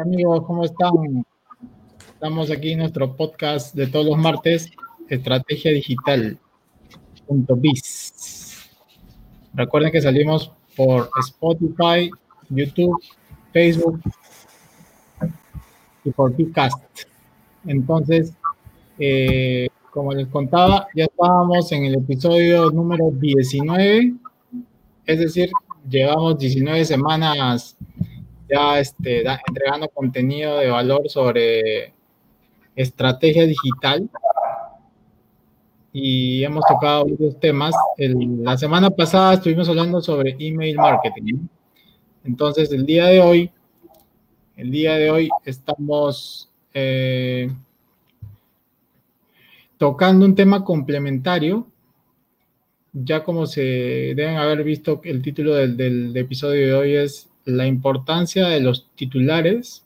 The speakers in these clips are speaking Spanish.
Amigos, ¿cómo están? Estamos aquí en nuestro podcast de todos los martes, Estrategia Digital. Biz. Recuerden que salimos por Spotify, YouTube, Facebook y por podcast. Entonces, eh, como les contaba, ya estábamos en el episodio número 19, es decir, llevamos 19 semanas ya este, entregando contenido de valor sobre estrategia digital y hemos tocado varios temas. la semana pasada estuvimos hablando sobre email marketing. Entonces, el día de hoy, el día de hoy estamos eh, tocando un tema complementario. Ya como se deben haber visto, el título del, del episodio de hoy es la importancia de los titulares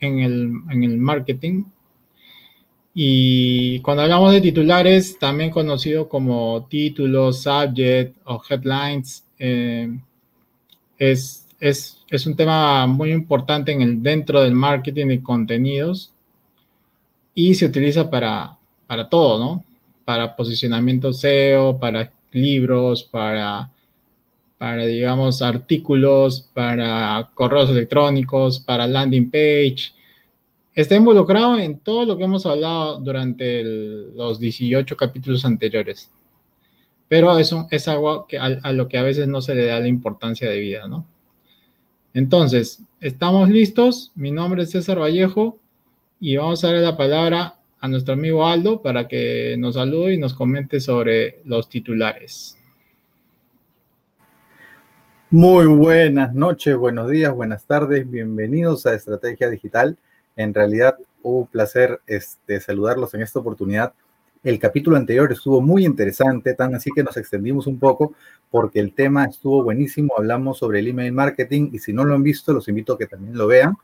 en el, en el marketing. Y cuando hablamos de titulares, también conocido como títulos, subject o headlines, eh, es, es, es, un tema muy importante en el, dentro del marketing de contenidos y se utiliza para, para todo, ¿no? Para posicionamiento SEO, para libros, para para, digamos, artículos, para correos electrónicos, para landing page. Está involucrado en todo lo que hemos hablado durante los 18 capítulos anteriores. Pero eso es algo que, a, lo que a veces no se le da la importancia de vida, ¿no? Entonces, estamos listos. Mi nombre es César Vallejo y vamos a darle la palabra a nuestro amigo Aldo para que nos salude y nos comente sobre los titulares. Muy buenas noches, buenos días, buenas tardes, bienvenidos a Estrategia Digital. En realidad, un placer este, saludarlos en esta oportunidad. El capítulo anterior estuvo muy interesante, tan así que nos extendimos un poco porque el tema estuvo buenísimo. Hablamos sobre el email marketing y si no lo han visto, los invito a que también lo vean,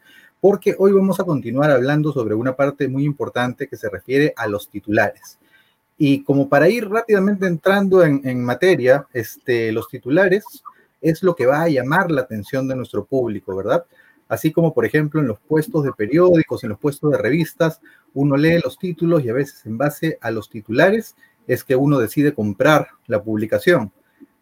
porque hoy vamos a continuar hablando sobre una parte muy importante que se refiere a los titulares. Y como para ir rápidamente entrando en, en materia, este, los titulares es lo que va a llamar la atención de nuestro público, ¿verdad? Así como, por ejemplo, en los puestos de periódicos, en los puestos de revistas, uno lee los títulos y a veces en base a los titulares es que uno decide comprar la publicación.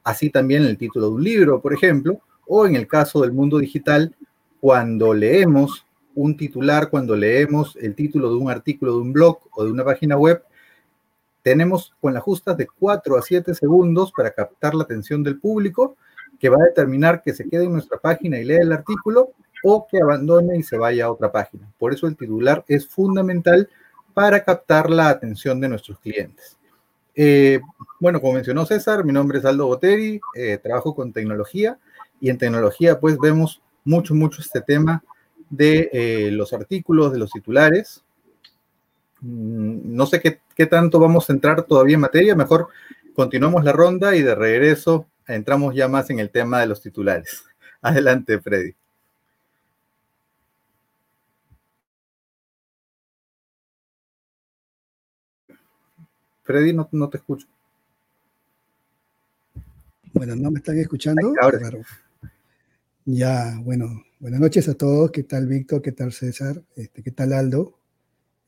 Así también el título de un libro, por ejemplo, o en el caso del mundo digital, cuando leemos un titular, cuando leemos el título de un artículo de un blog o de una página web, tenemos con las justas de 4 a 7 segundos para captar la atención del público que va a determinar que se quede en nuestra página y lea el artículo o que abandone y se vaya a otra página. Por eso el titular es fundamental para captar la atención de nuestros clientes. Eh, bueno, como mencionó César, mi nombre es Aldo Boteri, eh, trabajo con tecnología y en tecnología pues vemos mucho, mucho este tema de eh, los artículos, de los titulares. Mm, no sé qué, qué tanto vamos a entrar todavía en materia, mejor continuamos la ronda y de regreso entramos ya más en el tema de los titulares. Adelante, Freddy. Freddy, no, te escucho. Bueno, ¿no me están escuchando? Ahora. Ya, bueno, buenas noches a todos. ¿Qué tal, Víctor? ¿Qué tal, César? Este, ¿Qué tal, Aldo?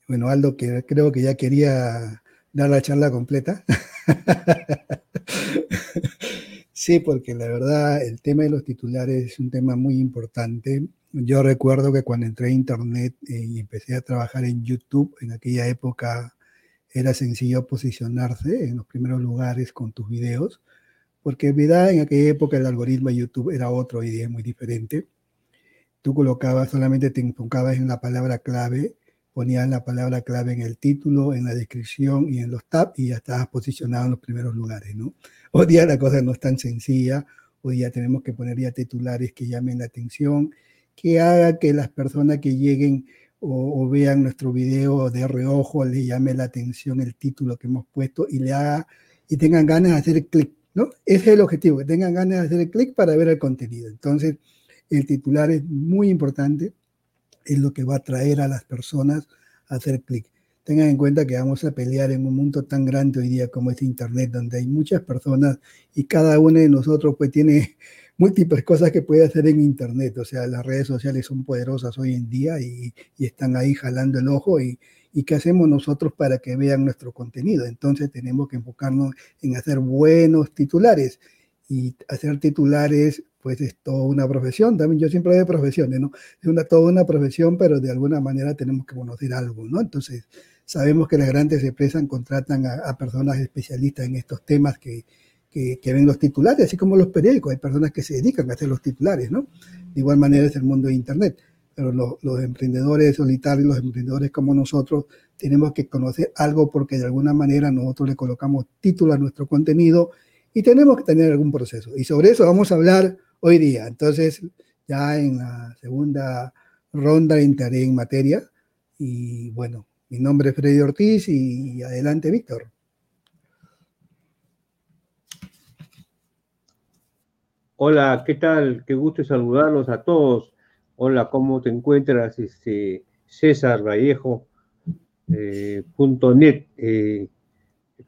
Bueno, Aldo, que creo que ya quería dar la charla completa. Sí, porque la verdad el tema de los titulares es un tema muy importante. Yo recuerdo que cuando entré a Internet eh, y empecé a trabajar en YouTube, en aquella época era sencillo posicionarse en los primeros lugares con tus videos, porque en verdad en aquella época el algoritmo de YouTube era otro, día es muy diferente. Tú colocabas, solamente te enfocabas en la palabra clave, ponías la palabra clave en el título, en la descripción y en los tabs y ya estabas posicionado en los primeros lugares, ¿no? Hoy día la cosa no es tan sencilla, hoy día tenemos que poner ya titulares que llamen la atención, que haga que las personas que lleguen o, vean nuestro video de reojo le llame la atención el título que hemos puesto y le haga y tengan ganas de hacer clic, ¿no? Ese es el objetivo, que tengan ganas de hacer clic para ver el contenido. Entonces, el titular es muy importante, es lo que va a atraer a las personas a hacer clic tengan en cuenta que vamos a pelear en un mundo tan grande hoy día como es Internet, donde hay muchas personas y cada uno de nosotros pues tiene múltiples cosas que puede hacer en Internet. O sea, las redes sociales son poderosas hoy en día y, están ahí jalando el ojo y, y qué hacemos nosotros para que vean nuestro contenido. Entonces tenemos que enfocarnos en hacer buenos titulares y hacer titulares pues es toda una profesión, también yo siempre hablo de profesiones, ¿no? Es una, toda una profesión, pero de alguna manera tenemos que conocer algo, ¿no? Entonces, sabemos que las grandes empresas contratan a, personas especialistas en estos temas que, que, ven los titulares, así como los periódicos, hay personas que se dedican a hacer los titulares, ¿no? De igual manera es el mundo de Internet, pero los emprendedores solitarios, los emprendedores como nosotros, tenemos que conocer algo porque de alguna manera nosotros le colocamos título a nuestro contenido y tenemos que tener algún proceso. Y sobre eso vamos a hablar hoy día. Entonces, ya en la segunda ronda entraré en materia. Y bueno, mi nombre es Freddy Ortiz y adelante, Víctor. Hola, ¿qué tal? Qué gusto saludarlos a todos. Hola, ¿cómo te encuentras? Este, César Vallejo, eh, net, eh,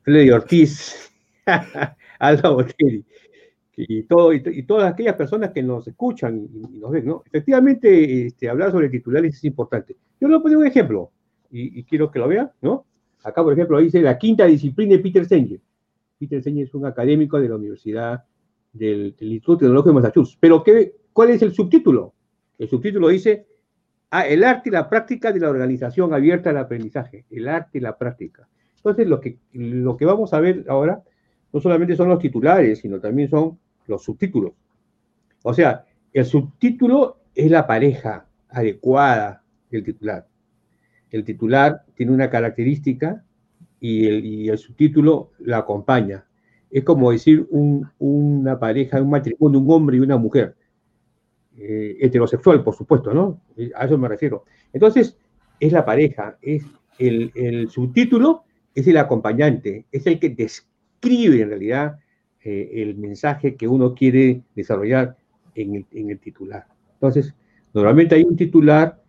Freddy Ortiz, Alba Botelli y, todas aquellas personas que nos escuchan y, nos ven, ¿no? Efectivamente, este, hablar sobre titulares es importante. Yo le voy a poner un ejemplo y, quiero que lo vean, ¿no? Acá, por ejemplo, dice la quinta disciplina de Peter Senge. Peter Senge es un académico de la Universidad del, Instituto Tecnológico de Massachusetts. Pero, ¿qué, ¿cuál es el subtítulo? El subtítulo dice ah, el arte y la práctica de la organización abierta al aprendizaje. El arte y la práctica. Entonces, lo que, lo que vamos a ver ahora no solamente son los titulares, sino también son los subtítulos. O sea, el subtítulo es la pareja adecuada del titular. El titular tiene una característica y el, subtítulo la acompaña. Es como decir una pareja, un matrimonio, un hombre y una mujer. Eh, heterosexual, por supuesto, ¿no? A eso me refiero. Entonces, es la pareja, es el, el subtítulo, es el acompañante, es el que describe en realidad eh, el mensaje que uno quiere desarrollar en el, titular. Entonces, normalmente hay un titular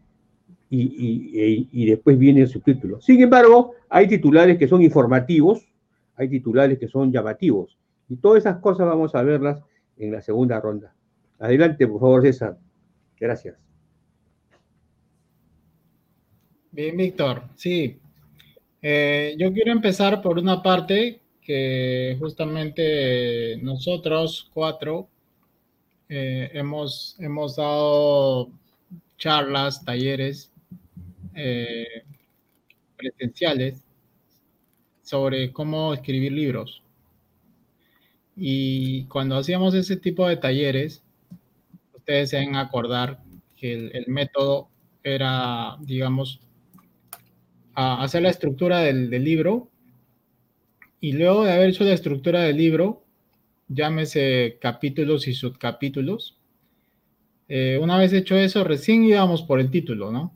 y, y, después viene el subtítulo. Sin embargo, hay titulares que son informativos, hay titulares que son llamativos. Y todas esas cosas vamos a verlas en la segunda ronda. Adelante, por favor, César. Gracias. Bien, Víctor. Sí. Eh, yo quiero empezar por una parte que justamente nosotros cuatro eh, hemos, hemos dado charlas, talleres eh, presenciales sobre cómo escribir libros. Y cuando hacíamos ese tipo de talleres, ustedes se deben acordar que el, método era, digamos, hacer la estructura del libro y luego de haber hecho la estructura del libro, llámese capítulos y subcapítulos, eh, una vez hecho eso, recién íbamos por el título, ¿no?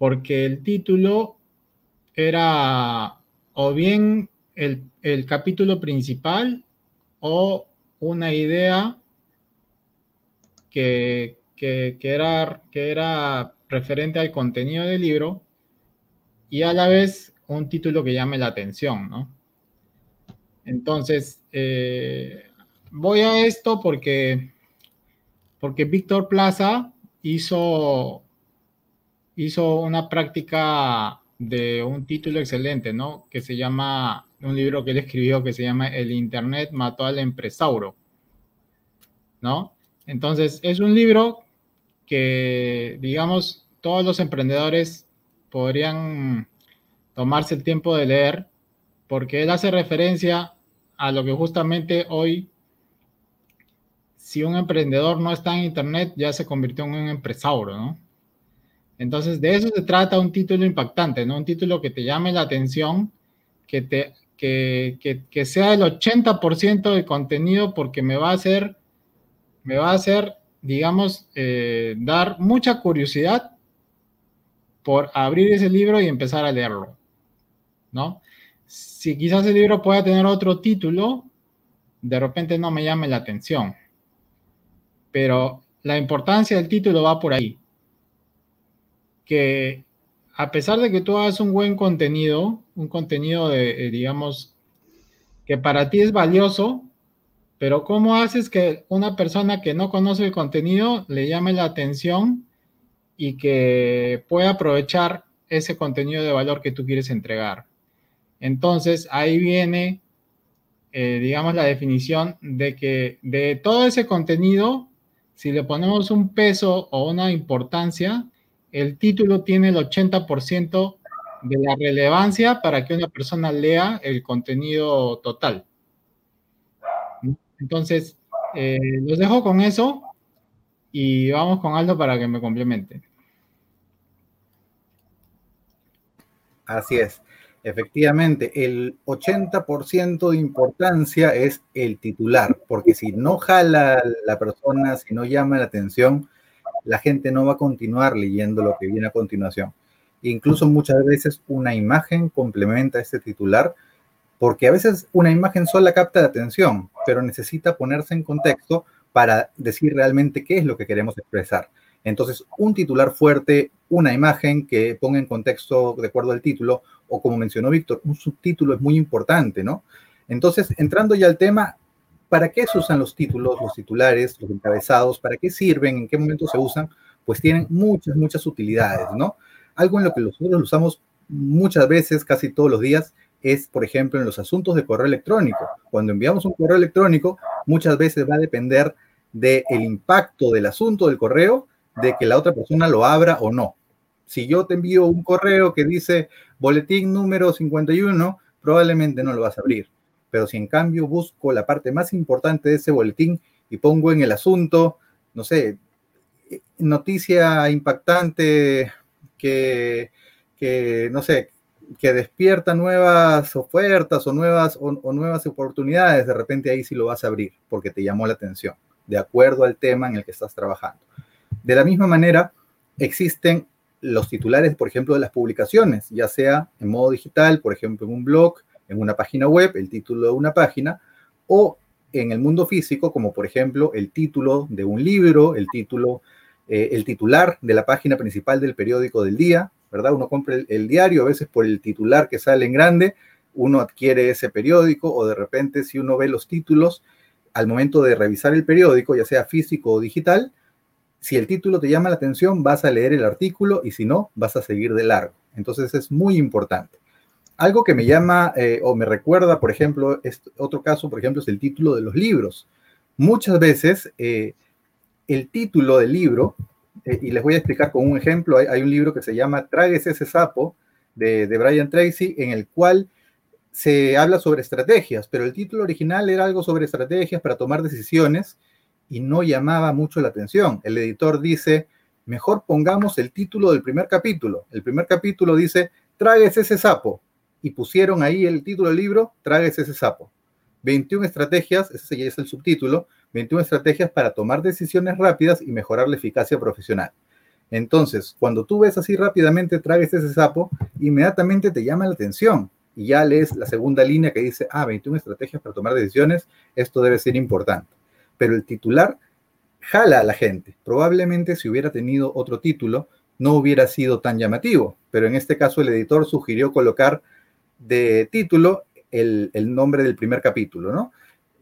Porque el título era o bien el, capítulo principal o una idea que, era, que era referente al contenido del libro y a la vez un título que llame la atención, ¿no? Entonces, eh, voy a esto porque, porque Víctor Plaza hizo, hizo una práctica de un título excelente, ¿no? Que se llama, un libro que él escribió que se llama El Internet mató al empresauro, ¿no? Entonces, es un libro que, digamos, todos los emprendedores podrían tomarse el tiempo de leer porque él hace referencia a lo que justamente hoy, si un emprendedor no está en Internet, ya se convirtió en un empresario, ¿no? Entonces, de eso se trata un título impactante, ¿no? Un título que te llame la atención, que, te, que, sea el 80% del contenido porque me va a hacer, me va a hacer, digamos, eh, dar mucha curiosidad por abrir ese libro y empezar a leerlo, ¿no? si quizás el libro pueda tener otro título, de repente no me llame la atención. Pero la importancia del título va por ahí. Que a pesar de que tú hagas un buen contenido, un contenido de, eh, digamos, que para ti es valioso, Pero ¿cómo haces que una persona que no conoce el contenido le llame la atención y que pueda aprovechar ese contenido de valor que tú quieres entregar? Entonces, ahí viene, eh, digamos, la definición de que de todo ese contenido, si le ponemos un peso o una importancia, el título tiene el 80% de la relevancia para que una persona lea el contenido total. Entonces, eh, los dejo con eso y vamos con Aldo para que me complemente. Así es. Efectivamente, el 80% de importancia es el titular, porque si no jala la persona, si no llama la atención, la gente no va a continuar leyendo lo que viene a continuación. Incluso muchas veces una imagen complementa este titular, porque a veces una imagen sola capta la atención, pero necesita ponerse en contexto para decir realmente qué es lo que queremos expresar. Entonces, un titular fuerte, una imagen que ponga en contexto de acuerdo al título, o como mencionó Víctor, un subtítulo es muy importante, ¿no? Entonces, entrando ya al tema, ¿para qué se usan los títulos, los titulares, los encabezados? ¿Para qué sirven? ¿En qué momento se usan? Pues tienen muchas, muchas utilidades, ¿no? Algo en lo que nosotros usamos muchas veces, casi todos los días, es, por ejemplo, en los asuntos de correo electrónico. Cuando enviamos un correo electrónico, muchas veces va a depender del impacto del asunto del correo de que la otra persona lo abra o no. Si yo te envío un correo que dice boletín número 51, probablemente no lo vas a abrir. Pero si en cambio busco la parte más importante de ese boletín y pongo en el asunto, no sé, noticia impactante que, no sé, que despierta nuevas ofertas o nuevas, o nuevas oportunidades, de repente ahí sí lo vas a abrir porque te llamó la atención, de acuerdo al tema en el que estás trabajando. De la misma manera, existen los titulares, por ejemplo, de las publicaciones, ya sea en modo digital, por ejemplo, en un blog, en una página web, el título de una página, o en el mundo físico, como por ejemplo el título de un libro, el título, eh, el titular de la página principal del periódico del día, ¿verdad? Uno compra el, el, diario, a veces por el titular que sale en grande, uno adquiere ese periódico, o de repente si uno ve los títulos, al momento de revisar el periódico, ya sea físico o digital, si el título te llama la atención, vas a leer el artículo y si no, vas a seguir de largo. Entonces es muy importante. Algo que me llama eh, o me recuerda, por ejemplo, otro caso, por ejemplo, es el título de los libros. Muchas veces eh, el título del libro, eh, y les voy a explicar con un ejemplo, hay, un libro que se llama Tragues ese sapo de, de Brian Tracy, en el cual se habla sobre estrategias, pero el título original era algo sobre estrategias para tomar decisiones y no llamaba mucho la atención. El editor dice, mejor pongamos el título del primer capítulo. El primer capítulo dice, tragues ese sapo. Y pusieron ahí el título del libro, tragues ese sapo. 21 estrategias, ese ya es el subtítulo, 21 estrategias para tomar decisiones rápidas y mejorar la eficacia profesional. Entonces, cuando tú ves así rápidamente, tragues ese sapo, inmediatamente te llama la atención y ya lees la segunda línea que dice, ah, 21 estrategias para tomar decisiones, esto debe ser importante pero el titular jala a la gente. Probablemente si hubiera tenido otro título, no hubiera sido tan llamativo, pero en este caso el editor sugirió colocar de título el, nombre del primer capítulo, ¿no?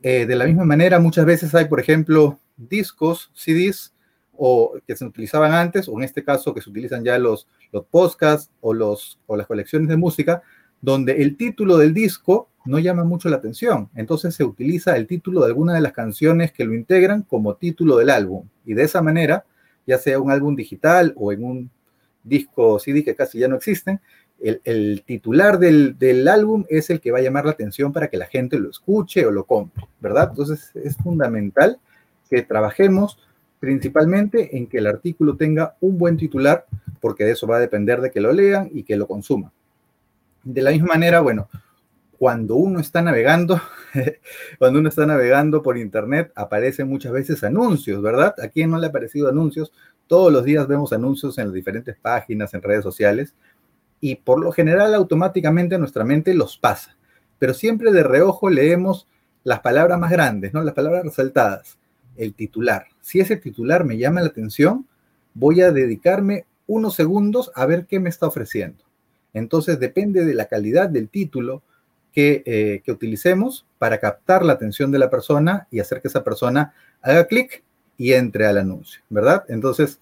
Eh, de la misma manera, muchas veces hay, por ejemplo, discos, CDs, o que se utilizaban antes, o en este caso que se utilizan ya los, los podcasts o, los, o las colecciones de música, donde el título del disco no llama mucho la atención. Entonces se utiliza el título de alguna de las canciones que lo integran como título del álbum. Y de esa manera, ya sea un álbum digital o en un disco CD que casi ya no existen, el, titular del, álbum es el que va a llamar la atención para que la gente lo escuche o lo compre, ¿verdad? Entonces es fundamental que trabajemos principalmente en que el artículo tenga un buen titular, porque de eso va a depender de que lo lean y que lo consuman. De la misma manera, bueno, cuando uno está navegando, cuando uno está navegando por internet, aparecen muchas veces anuncios, ¿verdad? ¿A quién no le ha aparecido anuncios? Todos los días vemos anuncios en las diferentes páginas, en redes sociales, y por lo general automáticamente nuestra mente los pasa. Pero siempre de reojo leemos las palabras más grandes, ¿no? Las palabras resaltadas, el titular. Si ese titular me llama la atención, voy a dedicarme unos segundos a ver qué me está ofreciendo. Entonces depende de la calidad del título, que, eh, que utilicemos para captar la atención de la persona y hacer que esa persona haga clic y entre al anuncio, ¿verdad? Entonces,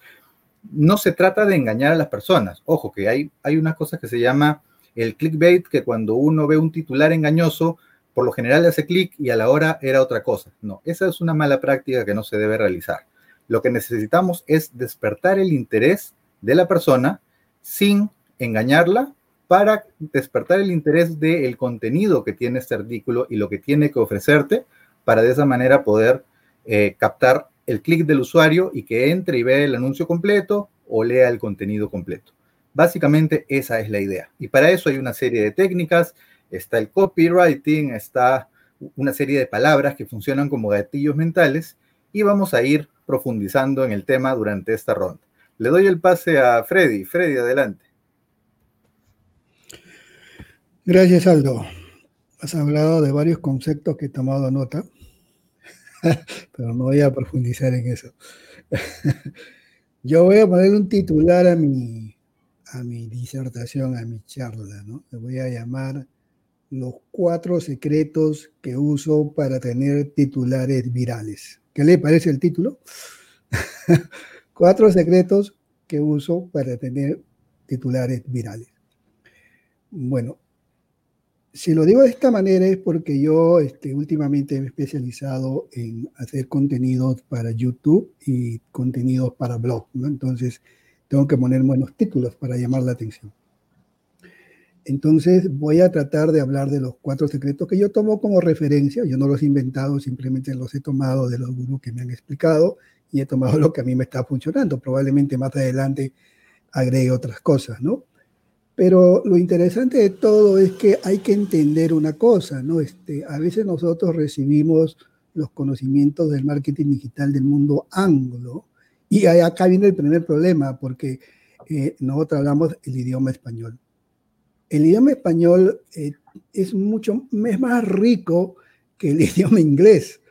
no se trata de engañar a las personas. Ojo, que hay, hay una cosa que se llama el clickbait, que cuando uno ve un titular engañoso, por lo general hace clic y a la hora era otra cosa. No, esa es una mala práctica que no se debe realizar. Lo que necesitamos es despertar el interés de la persona sin engañarla para despertar el interés del contenido que tiene este artículo y lo que tiene que ofrecerte para de esa manera poder eh, captar el clic del usuario y que entre y vea el anuncio completo o lea el contenido completo. Básicamente esa es la idea. Y para eso hay una serie de técnicas, está el copywriting, está una serie de palabras que funcionan como gatillos mentales y vamos a ir profundizando en el tema durante esta ronda. Le doy el pase a Freddy. Freddy, adelante. Gracias, Aldo. Has hablado de varios conceptos que he tomado nota, pero no voy a profundizar en eso. Yo voy a poner un titular a mi, a mi disertación, a mi charla, ¿no? Le voy a llamar los cuatro secretos que uso para tener titulares virales. ¿Qué le parece el título? cuatro secretos que uso para tener titulares virales. Bueno, si lo digo de esta manera es porque yo este, últimamente me he especializado en hacer contenidos para YouTube y contenidos para blog, ¿no? Entonces, tengo que poner buenos títulos para llamar la atención. Entonces, voy a tratar de hablar de los cuatro secretos que yo tomo como referencia. Yo no los he inventado, simplemente los he tomado de los gurús que me han explicado y he tomado lo que a mí me está funcionando. Probablemente más adelante agregue otras cosas, ¿no? Pero lo interesante de todo es que hay que entender una cosa, ¿no? Este, a veces nosotros recibimos los conocimientos del marketing digital del mundo anglo y acá viene el primer problema porque eh, nosotros hablamos el idioma español. El idioma español eh, es mucho es más rico que el idioma inglés.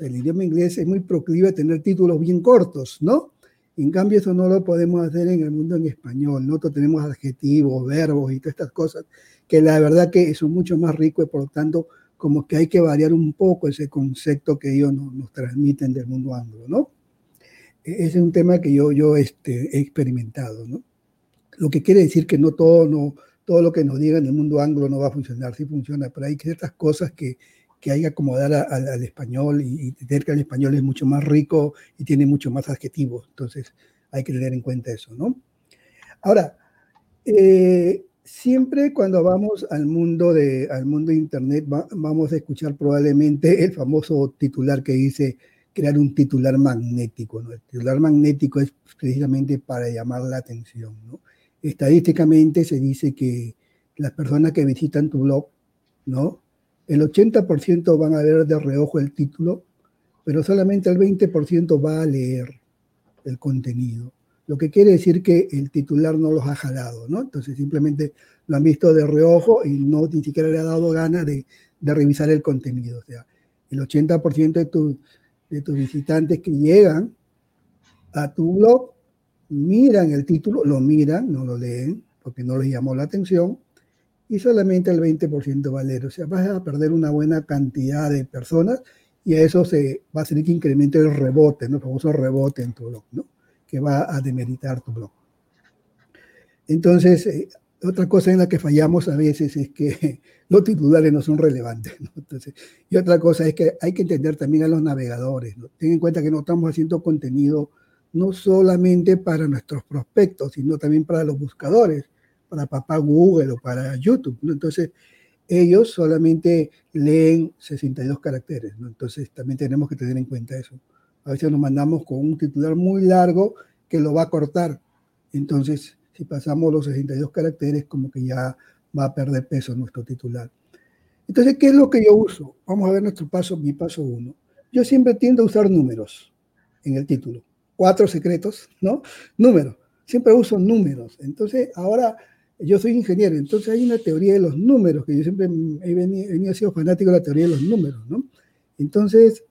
El idioma inglés es muy proclive a tener títulos bien cortos, ¿no? En cambio, eso no lo podemos hacer en el mundo en español. Nosotros tenemos adjetivos, verbos y todas estas cosas que la verdad que son mucho más ricos y por lo tanto como que hay que variar un poco ese concepto que ellos nos, transmiten del mundo anglo, ¿no? E-, ese es un tema que yo, yo este, he experimentado, ¿no? Lo que quiere decir que no todo, no, todo lo que nos digan en el mundo anglo no va a funcionar, sí funciona, pero hay ciertas cosas que, que hay que acomodar al español y, tener que el español es mucho más rico y tiene mucho más adjetivos. Entonces hay que tener en cuenta eso, ¿no? Ahora, eh, siempre cuando vamos al mundo de, al mundo de Internet vamos a escuchar probablemente el famoso titular que dice crear un titular magnético. ¿no? El titular magnético es precisamente para llamar la atención. ¿no? Estadísticamente se dice que las personas que visitan tu blog, ¿no? El 80% van a ver de reojo el título, pero solamente el 20% va a leer el contenido. Lo que quiere decir que el titular no los ha jalado, ¿no? Entonces simplemente lo han visto de reojo y no ni siquiera le ha dado ganas de, revisar el contenido. O sea, el 80% de, de tus visitantes que llegan a tu blog miran el título, lo miran, no lo leen porque no les llamó la atención, y solamente el 20% va a leer. O sea, vas a perder una buena cantidad de personas y a eso se va a hacer que incremente el rebote, ¿no? el famoso rebote en tu blog, ¿no? que va a demeritar tu blog. Entonces, eh, otra cosa en la que fallamos a veces es que los titulares no son relevantes. Entonces, y otra cosa es que hay que entender también a los navegadores. Ten en cuenta que no estamos haciendo contenido no solamente para nuestros prospectos, sino también para los buscadores para papá Google o para YouTube, ¿no? Entonces, ellos solamente leen 62 caracteres, ¿no? Entonces, también tenemos que tener en cuenta eso. A veces nos mandamos con un titular muy largo que lo va a cortar. Entonces, si pasamos los 62 caracteres, como que ya va a perder peso nuestro titular. Entonces, ¿qué es lo que yo uso? Vamos a ver nuestro paso, mi paso uno. Yo siempre tiendo a usar números en el título. Cuatro secretos, ¿no? Números. Siempre uso números. Entonces, ahora yo soy ingeniero, entonces hay una teoría de los números, que yo siempre he venido, sido fanático de la teoría de los números, ¿no? Entonces,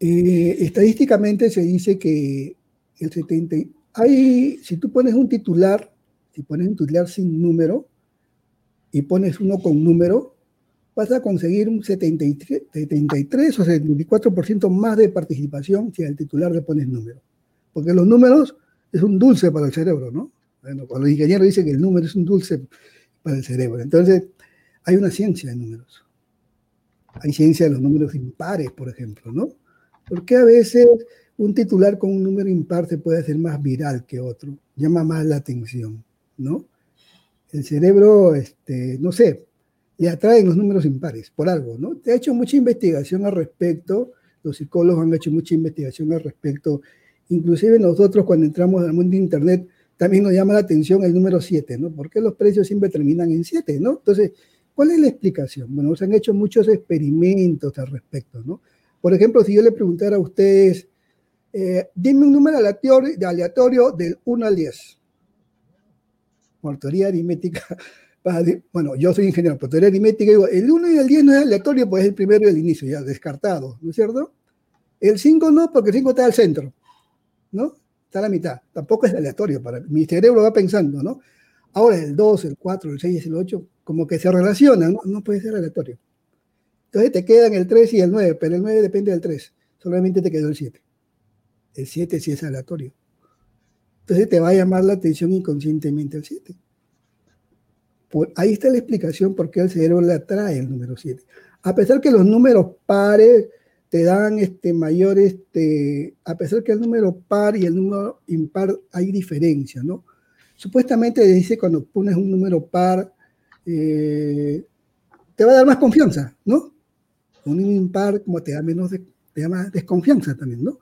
eh, estadísticamente se dice que el 70, hay, si tú pones un titular, si pones un titular sin número y pones uno con número, vas a conseguir un 73, 73 o 74% más de participación si al titular le pones número. Porque los números es un dulce para el cerebro, ¿no? Bueno, los ingenieros dicen que el número es un dulce para el cerebro. Entonces, hay una ciencia de números. Hay ciencia de los números impares, por ejemplo, ¿no? Porque a veces un titular con un número impar se puede hacer más viral que otro, llama más la atención, ¿no? El cerebro, este, no sé, le atraen los números impares por algo, ¿no? Te ha hecho mucha investigación al respecto, los psicólogos han hecho mucha investigación al respecto, inclusive nosotros cuando entramos al mundo de Internet también nos llama la atención el número 7, ¿no? ¿Por qué los precios siempre terminan en 7, ¿no? Entonces, ¿cuál es la explicación? Bueno, se han hecho muchos experimentos al respecto, ¿no? Por ejemplo, si yo le preguntara a ustedes, eh, dime un número aleatorio, aleatorio del 1 al 10. Por aritmética, bueno, yo soy ingeniero, por teoría aritmética digo, el 1 y el 10 no es aleatorio, pues es el primero y el inicio, ya descartado, ¿no es cierto? El 5 no, porque el 5 está al centro, ¿no? Está a la mitad. Tampoco es aleatorio, para mi cerebro va pensando, ¿no? Ahora el 2, el 4, el 6, el 8, como que se relacionan, ¿no? no puede ser aleatorio. Entonces te quedan el 3 y el 9, pero el 9 depende del 3, solamente te quedó el 7. El 7 sí es aleatorio. Entonces te va a llamar la atención inconscientemente el 7. ahí está la explicación por qué el cerebro le atrae el número 7. A pesar que los números pares te dan este mayor, este, a pesar que el número par y el número impar hay diferencia, ¿no? Supuestamente dice cuando pones un número par, eh, te va a dar más confianza, ¿no? Un impar como te da menos, te da más desconfianza también, ¿no?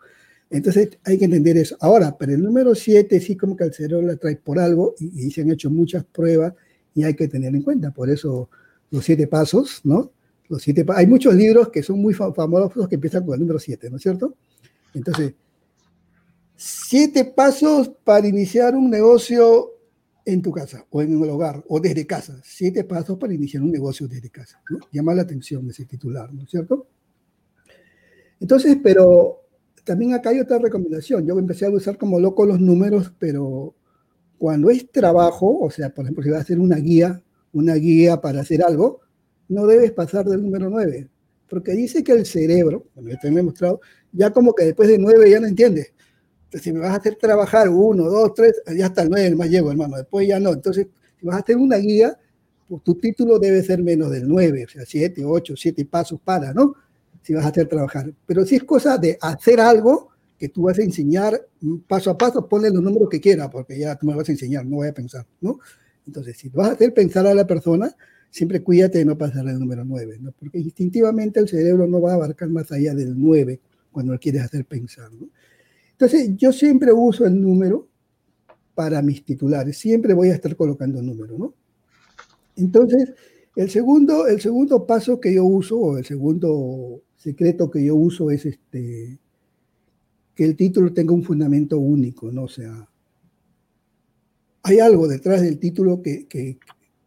Entonces hay que entender eso. Ahora, pero el número 7 sí como que al cerebro le trae por algo y, se han hecho muchas pruebas y hay que tener en cuenta. Por eso los siete pasos, ¿no? Los siete hay muchos libros que son muy famosos que empiezan con el número 7, ¿no es cierto? Entonces, siete pasos para iniciar un negocio en tu casa o en el hogar o desde casa. Siete pasos para iniciar un negocio desde casa. ¿no? Llama la atención ese titular, ¿no es cierto? Entonces, pero también acá hay otra recomendación. Yo empecé a usar como loco los números, pero cuando es trabajo, o sea, por ejemplo, si vas a hacer una guía, una guía para hacer algo, no debes pasar del número 9, porque dice que el cerebro, como ya te he demostrado, ya como que después de 9 ya no entiende. Entonces, si me vas a hacer trabajar 1, 2, 3, ya hasta el 9 más llego, hermano, después ya no. Entonces, si vas a hacer una guía, pues tu título debe ser menos del 9, o sea, 7, 8, 7 pasos para, ¿no? si vas a hacer trabajar. Pero si es cosa de hacer algo que tú vas a enseñar paso a paso, ponle los números que quieras, porque ya tú me vas a enseñar, no voy a pensar, ¿no? Entonces, si vas a hacer pensar a la persona, siempre cuídate de no pasar el número 9, ¿no? Porque instintivamente el cerebro no va a abarcar más allá del 9 cuando lo quieres hacer pensar. Entonces, yo siempre uso el número para mis titulares, siempre voy a estar colocando número, ¿no? Entonces, el segundo, el segundo paso que yo uso, o el segundo secreto que yo uso es este, que el título tenga un fundamento único, ¿no? Sea, hay algo detrás del título que,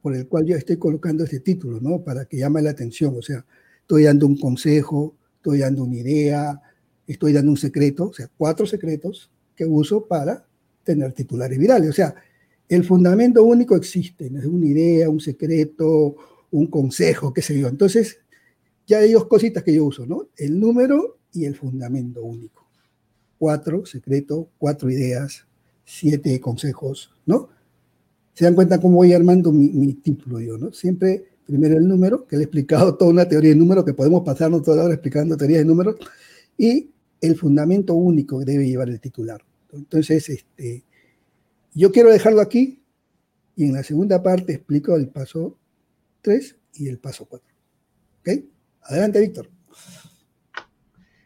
por el cual yo estoy colocando ese título, ¿no? Para que llame la atención, o sea, estoy dando un consejo, estoy dando una idea, estoy dando un secreto, o sea, cuatro secretos que uso para tener titulares virales. O sea, el fundamento único existe, ¿no? es una idea, un secreto, un consejo, qué sé yo. Entonces, ya hay dos cositas que yo uso, ¿no? El número y el fundamento único. Cuatro secretos, cuatro ideas, siete consejos, ¿no? Se dan cuenta cómo voy armando mi, título yo, ¿no? Siempre primero el número, que le he explicado toda una teoría de números, que podemos pasarnos toda la hora explicando teorías de números, y el fundamento único que debe llevar el titular. Entonces, este, yo quiero dejarlo aquí y en la segunda parte explico el paso 3 y el paso 4. ¿Ok? Adelante, Víctor.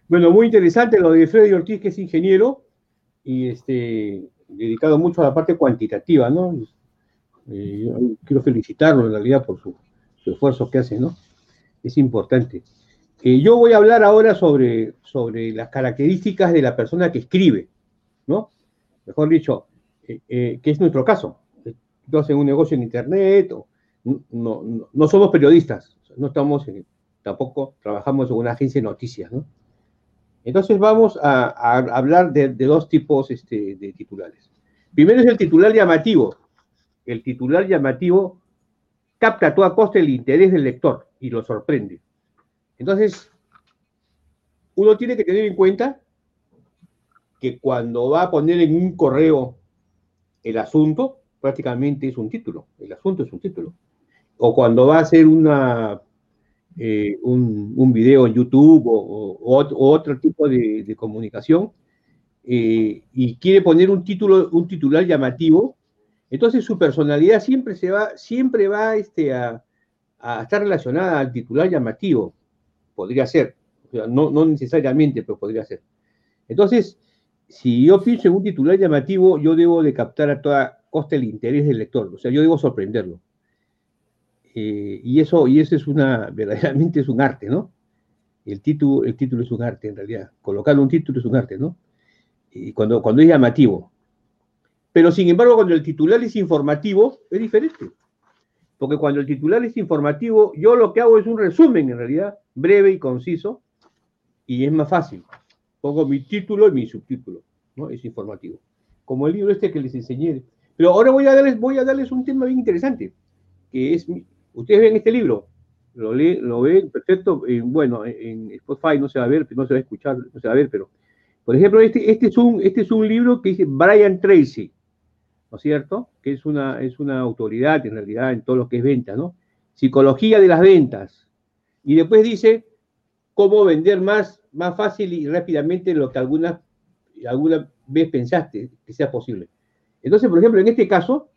Bueno, muy interesante lo de Freddy Ortiz, que es ingeniero y este, dedicado mucho a la parte cuantitativa, ¿no? Eh, quiero felicitarlo en realidad por su, esfuerzo que hace, ¿no? Es importante. Eh, yo voy a hablar ahora sobre, sobre las características de la persona que escribe, ¿no? Mejor dicho, eh, que es nuestro caso. Yo hago un negocio en Internet, o, no, no somos periodistas, no estamos en, tampoco trabajamos en una agencia de noticias, ¿no? Entonces vamos a, hablar de, dos tipos este, de titulares. Primero es el titular llamativo. El titular llamativo capta a toda costa el interés del lector. y lo sorprende. Entonces, uno tiene que tener en cuenta que cuando va a poner en un correo el asunto, prácticamente es un título, el asunto es un título. O cuando va a hacer una, eh, un, video en YouTube o, otro tipo de, comunicación eh, y quiere poner un título, un titular llamativo, entonces su personalidad siempre se va, siempre va este, a, estar relacionada al titular llamativo. Podría ser, no, no necesariamente, pero podría ser. Entonces, si yo pienso en un titular llamativo, yo debo de captar a toda costa el interés del lector, o sea, yo debo sorprenderlo. Eh, y, eso, y eso es una, verdaderamente es un arte, ¿no? El título, el título es un arte, en realidad. Colocar un título es un arte, ¿no? Y cuando, cuando es llamativo. Pero sin embargo, cuando el titular es informativo, es diferente. Porque cuando el titular es informativo, yo lo que hago es un resumen, en realidad, breve y conciso, y es más fácil pongo mi título y mi subtítulo, ¿no? Es informativo. Como el libro este que les enseñé. Pero ahora voy a darles, voy a darles un tema bien interesante, que es, ustedes ven este libro, lo, lee, lo ven perfecto, bueno, en Spotify no se va a ver, no se va a escuchar, no se va a ver, pero, por ejemplo, este, este, es, un, este es un libro que dice Brian Tracy, ¿no es cierto? Que es una, es una autoridad en realidad en todo lo que es venta, ¿no? Psicología de las ventas. Y después dice cómo vender más más fácil y rápidamente lo que alguna, alguna vez pensaste que sea posible. Entonces, por ejemplo, en este caso,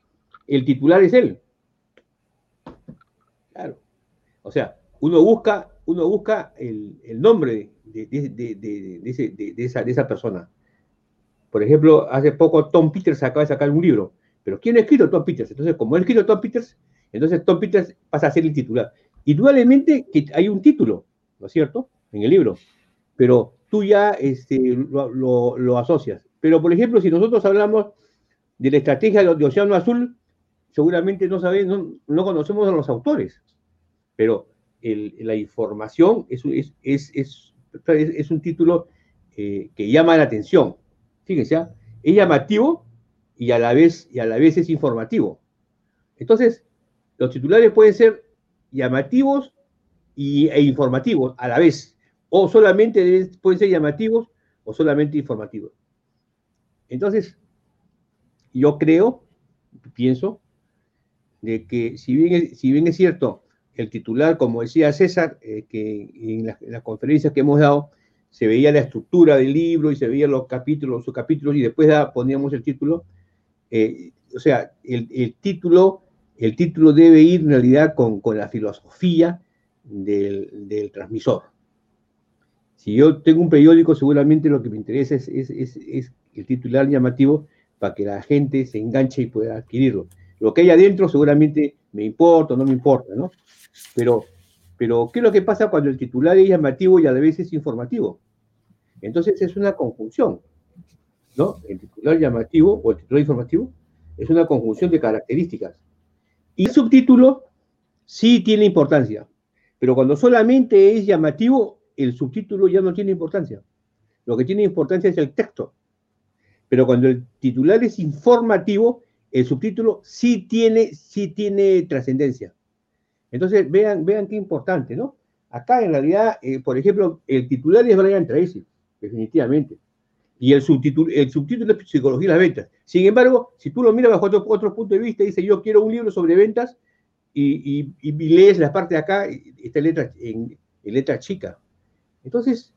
el titular es él. Claro. O sea, uno busca, uno busca el, nombre de, esa, de esa persona. Por ejemplo, hace poco Tom Peters acaba de sacar un libro. Pero ¿quién ha escrito Tom Peters? Entonces, como ha escrito Tom Peters, entonces Tom Peters pasa a ser el titular. Indudablemente que hay un título, ¿no es cierto? En el libro pero tú ya este, lo, asocias. Pero, por ejemplo, si nosotros hablamos de la estrategia de, Océano Azul, seguramente no, sabemos, no, conocemos a los autores, pero la información es, es, es, un título eh, que llama la atención. Fíjense, ¿ah? es llamativo y a, la vez, y a la vez es informativo. Entonces, los titulares pueden ser llamativos y, e informativos a la vez o solamente pueden ser llamativos o solamente informativos. Entonces, yo creo, pienso, de que si bien es, cierto, el titular, como decía César, eh, que en las la conferencias que hemos dado, se veía la estructura del libro y se veían los capítulos, los subcapítulos, y después poníamos el título. Eh, o sea, el, título, el título debe ir en realidad con, la filosofía del transmisor. Si yo tengo un periódico, seguramente lo que me interesa es, el titular llamativo para que la gente se enganche y pueda adquirirlo. Lo que hay adentro seguramente me importa o no me importa, ¿no? Pero, pero, ¿qué es lo que pasa cuando el titular es llamativo y a la vez es informativo? Entonces es una conjunción, ¿no? El titular llamativo o el titular informativo es una conjunción de características. Y el subtítulo sí tiene importancia, pero cuando solamente es llamativo, el subtítulo ya no tiene importancia. Lo que tiene importancia es el texto. Pero cuando el titular es informativo, el subtítulo sí tiene, sí tiene trascendencia. Entonces, vean, vean qué importante, ¿no? Acá, en realidad, eh, por ejemplo, el titular es Brian Tracy, definitivamente. Y el subtítulo, el subtítulo es Psicología de las Ventas. Sin embargo, si tú lo miras bajo otro, otro punto de vista, dice, yo quiero un libro sobre ventas, y, lees la parte de acá, esta letra en letra chica. Entonces,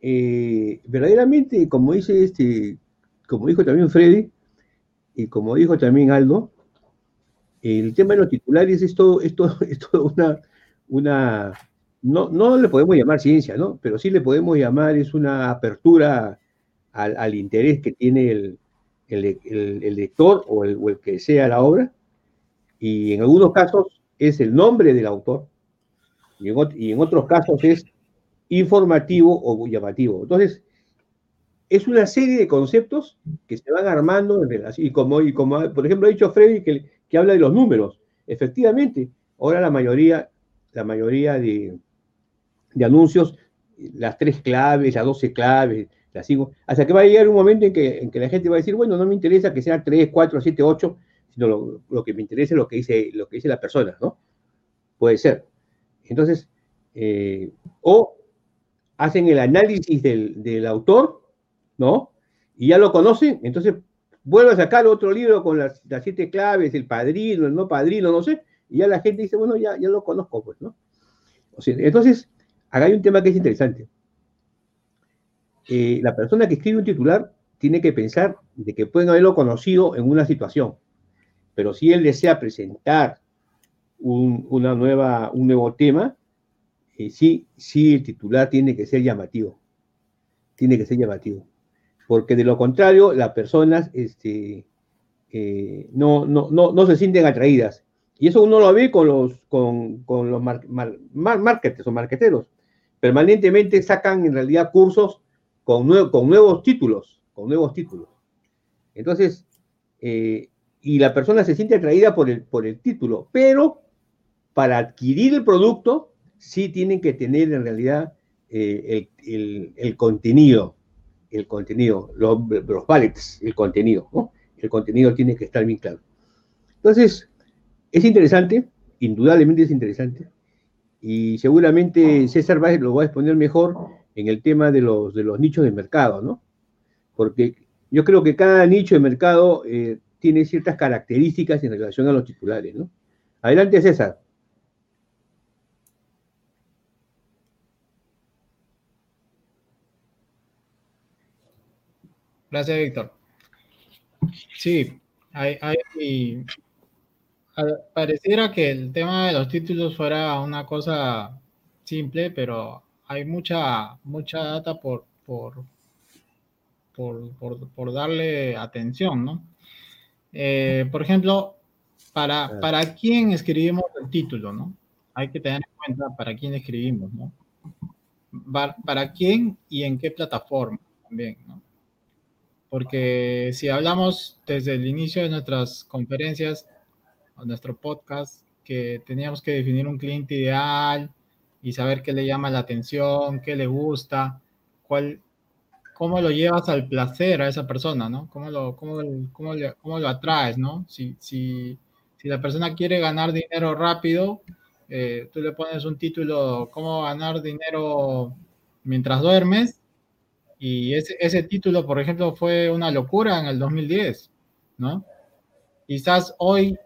eh, verdaderamente, como dice este, como dijo también Freddy, y como dijo también Aldo, el tema de los titulares es todo, es una, una no, no le podemos llamar ciencia, ¿no? Pero sí le podemos llamar, es una apertura al, interés que tiene el, lector o el, o el que sea la obra, y en algunos casos es el nombre del autor, y y en otros casos es informativo o llamativo. Entonces, es una serie de conceptos que se van armando en relación, y como, y como por ejemplo ha dicho Freddy que, que habla de los números, efectivamente, ahora la mayoría, la mayoría de, anuncios, las tres claves, las doce claves, las cinco, hasta que va a llegar un momento en que, en que la gente va a decir, bueno, no me interesa que sean tres, cuatro, siete, ocho, sino lo, que me interesa es lo que dice, lo que dice la persona, ¿no? Puede ser. Entonces, eh, o hacen el análisis del, autor, ¿no? Y ya lo conocen, entonces vuelve a sacar otro libro con las, siete claves, el padrino, el no padrino, no sé, y ya la gente dice, bueno, ya, ya lo conozco, pues, ¿no? entonces, acá hay un tema que es interesante. Eh, la persona que escribe un titular tiene que pensar de que pueden haberlo conocido en una situación, pero si él desea presentar un, una nueva, un nuevo tema, eh, sí, sí, el titular tiene que ser llamativo. Tiene que ser llamativo. Porque de lo contrario, las personas este, eh, no, no, no, no, se sienten atraídas. Y eso uno lo ve con los, con, con los marketers o marketeros. Permanentemente sacan en realidad cursos con, con nuevos títulos, con nuevos títulos. Entonces, eh, y la persona se siente atraída por el, por el título, pero para adquirir el producto sí tienen que tener en realidad eh, el, contenido, el contenido, los, los pallets, el contenido, ¿no? El contenido tiene que estar bien claro. Entonces, es interesante, indudablemente es interesante, y seguramente César lo va a exponer mejor en el tema de los, de los nichos de mercado, ¿no? Porque yo creo que cada nicho de mercado eh, tiene ciertas características en relación a los titulares, ¿no? Adelante, César. Gracias, Víctor. Sí, hay, pareciera que el tema de los títulos fuera una cosa simple, pero hay mucha, mucha data por, por, por, darle atención, ¿no? Eh, por ejemplo, para, para quién escribimos el título, ¿no? Hay que tener en cuenta para quién escribimos, ¿no? para quién y en qué plataforma también, ¿no? Porque si hablamos desde el inicio de nuestras conferencias o nuestro podcast, que teníamos que definir un cliente ideal y saber qué le llama la atención, qué le gusta, cuál, cómo lo llevas al placer a esa persona, ¿no? ¿Cómo lo, cómo, cómo, cómo lo atraes, ¿no? Si, si, si, la persona quiere ganar dinero rápido, eh, tú le pones un título, ¿cómo ganar dinero mientras duermes? Y ese, ese título, por ejemplo, fue una locura en el 2010, ¿no? Quizás hoy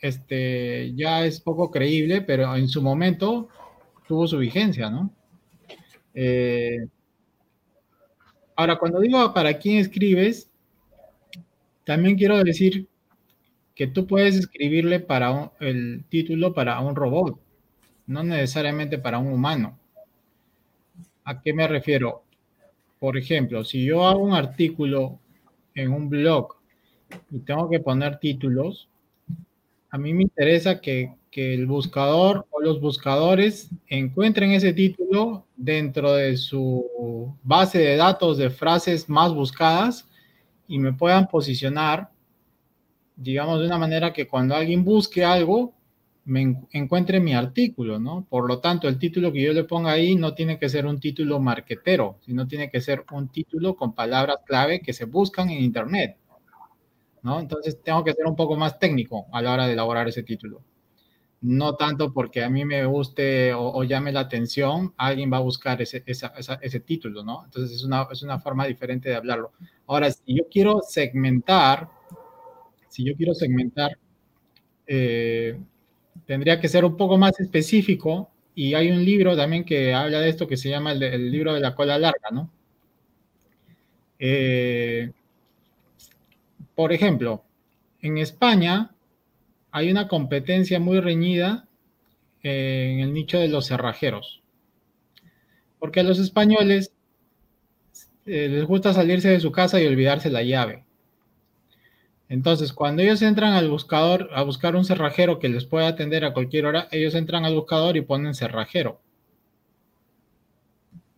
este, ya es poco creíble, pero en su momento tuvo su vigencia, ¿no? Eh, ahora, cuando digo para quién escribes, también quiero decir que tú puedes escribirle para el título para un robot, no necesariamente para un humano. ¿A qué me refiero? Por ejemplo, si yo hago un artículo en un blog y tengo que poner títulos, a mí me interesa que, el buscador o los buscadores encuentren ese título dentro de su base de datos de frases más buscadas y me puedan posicionar, digamos, de una manera que cuando alguien busque algo, me encuentre mi artículo, ¿no? Por lo tanto, el título que yo le ponga ahí no tiene que ser un título marquetero, sino tiene que ser un título con palabras clave que se buscan en Internet, ¿no? Entonces, tengo que ser un poco más técnico a la hora de elaborar ese título. No tanto porque a mí me guste o, llame la atención, alguien va a buscar ese, ese título, ¿no? Entonces, es una, es una forma diferente de hablarlo. Ahora, si yo quiero segmentar, si yo quiero segmentar, eh, tendría que ser un poco más específico y hay un libro también que habla de esto que se llama el, libro de la cola larga, ¿no? Eh, por ejemplo, en España hay una competencia muy reñida eh, en el nicho de los cerrajeros, porque a los españoles eh, les gusta salirse de su casa y olvidarse la llave. Entonces, cuando ellos entran al buscador a buscar un cerrajero que les pueda atender a cualquier hora, ellos entran al buscador y ponen cerrajero.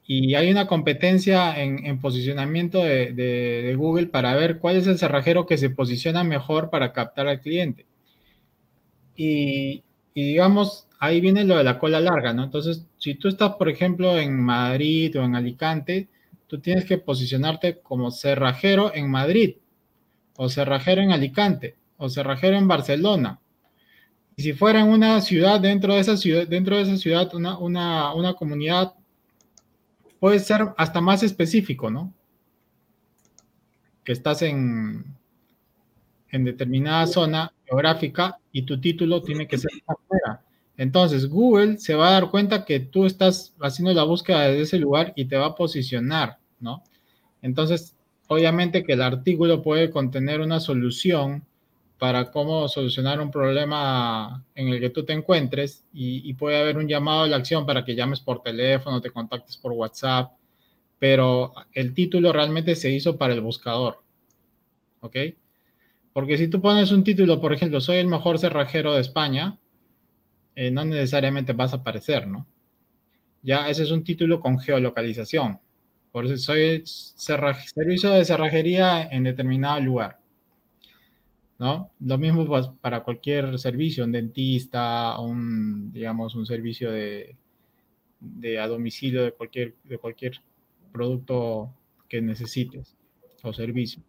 Y hay una competencia en, posicionamiento de, Google para ver cuál es el cerrajero que se posiciona mejor para captar al cliente. Y, y digamos, ahí viene lo de la cola larga, ¿no? Entonces, si tú estás, por ejemplo, en Madrid o en Alicante, tú tienes que posicionarte como cerrajero en Madrid o cerrajero en Alicante, o cerrajero en Barcelona. si fuera en una ciudad, dentro de esa ciudad, dentro de esa ciudad, una, una, una comunidad, puede ser hasta más específico, ¿no? Que estás en, en determinada zona geográfica y tu título tiene que ser afuera. Entonces, Google se va a dar cuenta que tú estás haciendo la búsqueda de ese lugar y te va a posicionar, ¿no? Entonces, obviamente que el artículo puede contener una solución para cómo solucionar un problema en el que tú te encuentres y, puede haber un llamado a la acción para que llames por teléfono, te contactes por WhatsApp, pero el título realmente se hizo para el buscador, ¿ok? Porque si tú pones un título, por ejemplo, soy el mejor cerrajero de España, eh, no necesariamente vas a aparecer, ¿no? Ya ese es un título con geolocalización. Por eso soy servicio de cerrajería en determinado lugar. ¿No? Lo mismo pues, para cualquier servicio, un dentista, un, digamos, un servicio de, a domicilio de cualquier, de cualquier producto que necesites o servicio.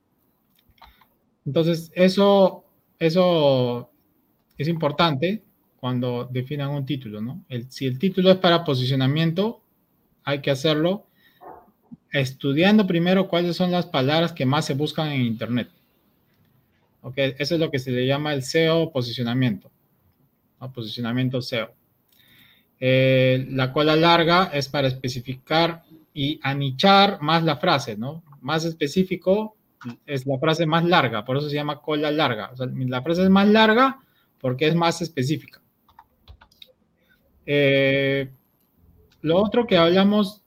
Entonces, eso, eso es importante cuando definan un título, ¿no? si el título es para posicionamiento, hay que hacerlo estudiando primero cuáles son las palabras que más se buscan en Internet. ¿Ok? Eso es lo que se le llama el SEO posicionamiento. Posicionamiento SEO. Eh, la cola larga es para especificar y anichar más la frase, ¿no? Más específico es la frase más larga, por eso se llama cola larga. la frase es más larga porque es más específica. Eh, lo otro que hablamos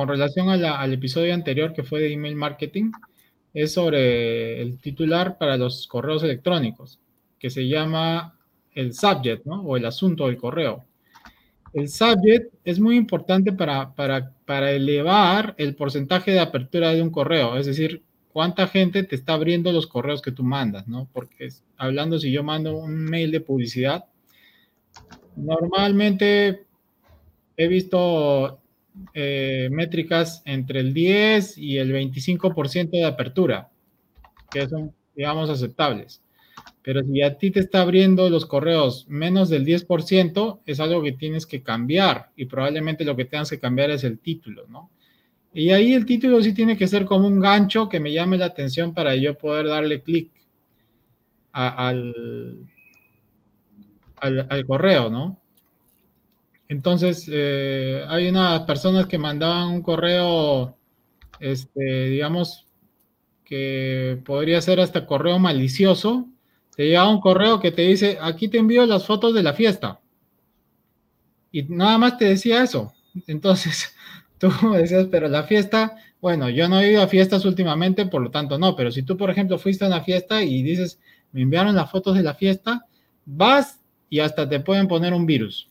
con relación al episodio anterior que fue de email marketing es sobre el titular para los correos electrónicos, que se llama el subject, ¿no? O el asunto del correo. El subject es muy importante para, para, para elevar el porcentaje de apertura de un correo, es decir, cuánta gente te está abriendo los correos que tú mandas, ¿no? Porque hablando, si yo mando un mail de publicidad, Normalmente he visto eh, métricas entre el 10 y el 25% de apertura, que son, digamos, aceptables. Pero si a ti te está abriendo los correos menos del 10%, es algo que tienes que cambiar y probablemente lo que tengas que cambiar es el título, ¿no? Y ahí el título sí tiene que ser como un gancho que me llame la atención para yo poder darle clic al, al, correo, ¿no? Entonces, eh, hay unas personas que mandaban un correo, este, digamos, que podría ser hasta correo malicioso. Te llega un correo que te dice, aquí te envío las fotos de la fiesta. Y nada más te decía eso. Entonces, tú decías, pero la fiesta, bueno, yo no he ido a fiestas últimamente, por lo tanto no, pero si tú, por ejemplo, fuiste a una fiesta y dices, me enviaron las fotos de la fiesta, vas y hasta te pueden poner un virus.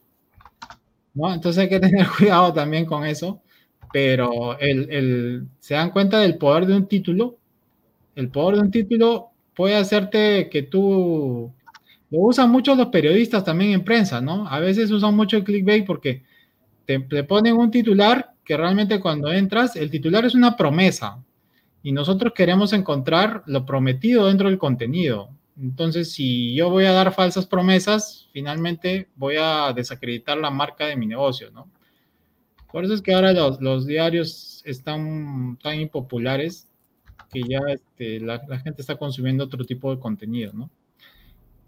¿No? Entonces hay que tener cuidado también con eso, pero el, se dan cuenta del poder de un título. El poder de un título puede hacerte que tú... Lo usan mucho los periodistas también en prensa, ¿no? A veces usan mucho el clickbait porque te, te ponen un titular que realmente cuando entras, el titular es una promesa y nosotros queremos encontrar lo prometido dentro del contenido. Entonces, si yo voy a dar falsas promesas, finalmente voy a desacreditar la marca de mi negocio, ¿no? Por eso es que ahora los, diarios están tan impopulares que ya este, la, gente está consumiendo otro tipo de contenido, ¿no?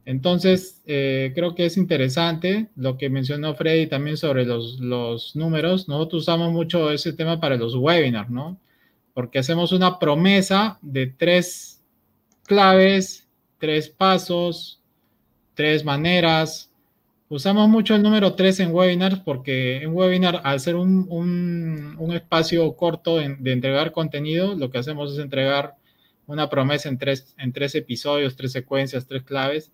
Entonces, eh, creo que es interesante lo que mencionó Freddy también sobre los, los números. Nosotros usamos mucho ese tema para los webinars, ¿no? Porque hacemos una promesa de tres claves tres pasos, tres maneras. Usamos mucho el número tres en webinars porque en webinar, al ser un, espacio corto de entregar contenido, lo que hacemos es entregar una promesa en tres, en tres episodios, tres secuencias, tres claves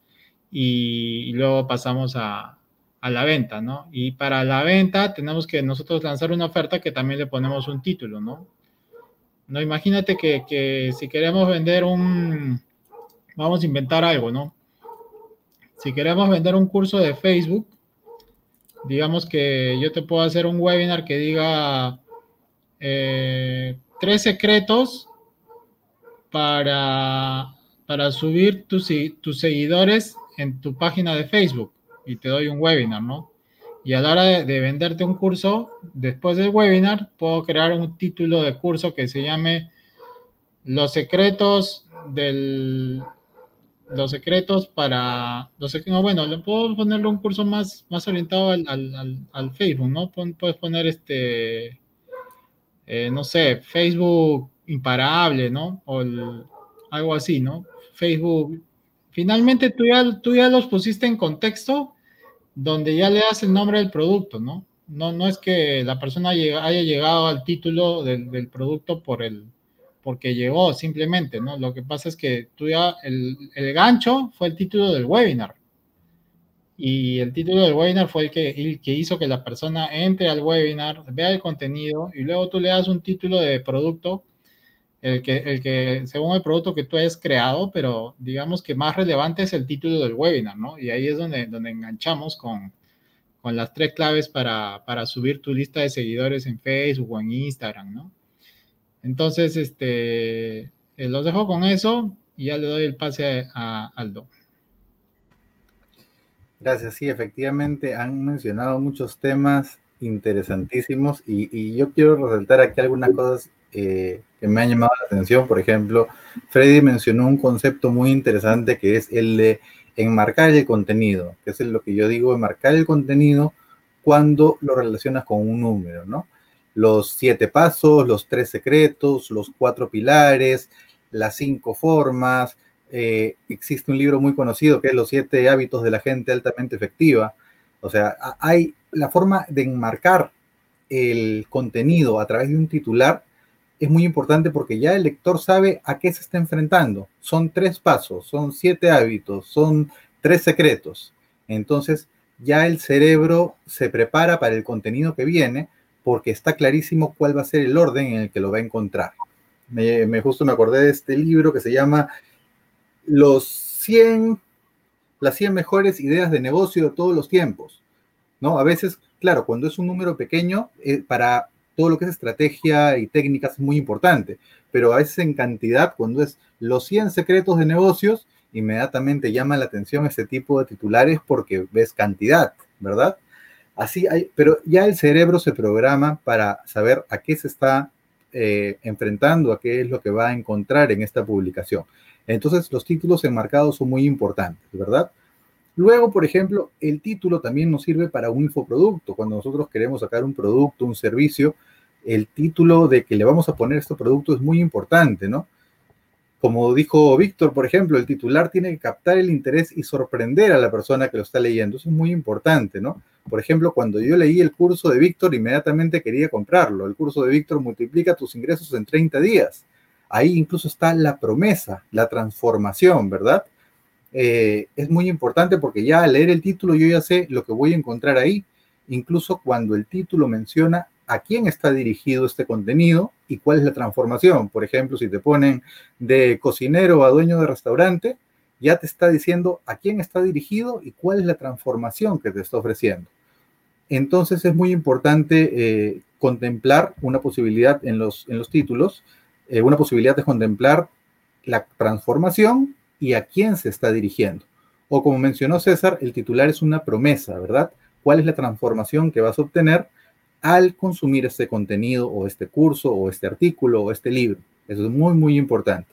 y, luego pasamos a, la venta, ¿no? Y para la venta tenemos que nosotros lanzar una oferta que también le ponemos un título, ¿no? No, imagínate que, que si queremos vender un, vamos a inventar algo, ¿no? Si queremos vender un curso de Facebook, digamos que yo te puedo hacer un webinar que diga eh, tres secretos para, para subir tus, tus seguidores en tu página de Facebook, y te doy un webinar, ¿no? Y a la hora de, venderte un curso, después del webinar, puedo crear un título de curso que se llame Los secretos del... Los secretos para... Los, no, bueno, le puedo ponerle un curso más, más orientado al, al, al, Facebook, ¿no? Puedes poner este... Eh, no sé, Facebook imparable, ¿no? O algo así, ¿no? Facebook. Finalmente tú ya, tú ya los pusiste en contexto donde ya le das el nombre del producto, ¿no? No, no es que la persona haya llegado al título del, producto por el, porque llegó simplemente, ¿no? Lo que pasa es que tú ya, el, el, gancho fue el título del webinar. Y el título del webinar fue el que, el que hizo que la persona entre al webinar, vea el contenido y luego tú le das un título de producto el que, el que según el producto que tú hayas creado, pero digamos que más relevante es el título del webinar, ¿no? Y ahí es donde, donde enganchamos con, con las tres claves para, para, subir tu lista de seguidores en Facebook o en Instagram, ¿no? Entonces, este, eh, los dejo con eso y ya le doy el pase a, Aldo. Gracias, sí, efectivamente han mencionado muchos temas interesantísimos y, yo quiero resaltar aquí algunas cosas eh, que me han llamado la atención. Por ejemplo, Freddy mencionó un concepto muy interesante que es el de enmarcar el contenido, que es lo que yo digo, enmarcar el contenido cuando lo relacionas con un número, ¿no? Los siete pasos, los tres secretos, los cuatro pilares, las cinco formas. Eh, existe un libro muy conocido que es Los siete hábitos de la gente altamente efectiva. O sea, hay la forma de enmarcar el contenido a través de un titular es muy importante porque ya el lector sabe a qué se está enfrentando. Son tres pasos, son siete hábitos, son tres secretos. Entonces ya el cerebro se prepara para el contenido que viene porque está clarísimo cuál va a ser el orden en el que lo va a encontrar. Me, justo me acordé de este libro que se llama Los 100, las 100 mejores ideas de negocio de todos los tiempos. ¿No? A veces, claro, cuando es un número pequeño, eh, para todo lo que es estrategia y técnicas es muy importante, pero a veces en cantidad, cuando es los 100 secretos de negocios, inmediatamente llama la atención este tipo de titulares porque ves cantidad, ¿verdad? Así hay, pero ya el cerebro se programa para saber a qué se está eh, enfrentando, a qué es lo que va a encontrar en esta publicación. Entonces, los títulos enmarcados son muy importantes, ¿verdad? Luego, por ejemplo, el título también nos sirve para un infoproducto. Cuando nosotros queremos sacar un producto, un servicio, el título de que le vamos a poner este producto es muy importante, ¿no? Como dijo Víctor, por ejemplo, el titular tiene que captar el interés y sorprender a la persona que lo está leyendo. Eso es muy importante, ¿no? Por ejemplo, cuando yo leí el curso de Víctor, inmediatamente quería comprarlo. El curso de Víctor multiplica tus ingresos en 30 días. Ahí incluso está la promesa, la transformación, ¿verdad? Eh, es muy importante porque ya al leer el título yo ya sé lo que voy a encontrar ahí, incluso cuando el título menciona a quién está dirigido este contenido y cuál es la transformación. Por ejemplo, si te ponen de cocinero a dueño de restaurante, ya te está diciendo a quién está dirigido y cuál es la transformación que te está ofreciendo. Entonces es muy importante eh, contemplar una posibilidad en los, en los títulos, eh, una posibilidad de contemplar la transformación y a quién se está dirigiendo. O como mencionó César, el titular es una promesa, ¿verdad? ¿Cuál es la transformación que vas a obtener al consumir este contenido o este curso o este artículo o este libro? Eso es muy, muy importante.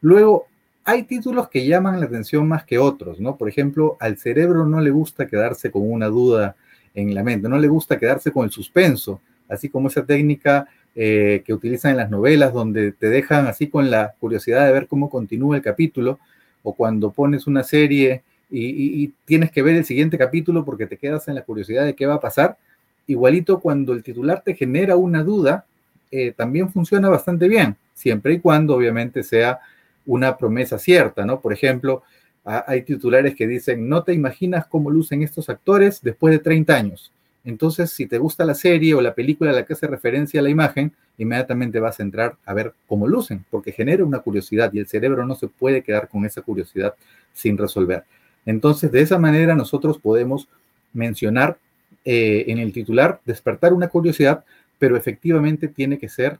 Luego, hay títulos que llaman la atención más que otros, ¿no? Por ejemplo, al cerebro no le gusta quedarse con una duda en la mente, no le gusta quedarse con el suspenso, así como esa técnica eh, que utilizan en las novelas, donde te dejan así con la curiosidad de ver cómo continúa el capítulo, o cuando pones una serie y, tienes que ver el siguiente capítulo porque te quedas en la curiosidad de qué va a pasar. Igualito cuando el titular te genera una duda, eh, también funciona bastante bien, siempre y cuando obviamente sea una promesa cierta, ¿no? Por ejemplo, hay titulares que dicen, no te imaginas cómo lucen estos actores después de 30 años. Entonces, si te gusta la serie o la película a la que hace referencia a la imagen, inmediatamente vas a entrar a ver cómo lucen, porque genera una curiosidad y el cerebro no se puede quedar con esa curiosidad sin resolver. Entonces, de esa manera nosotros podemos mencionar eh, en el titular, despertar una curiosidad, pero efectivamente tiene que ser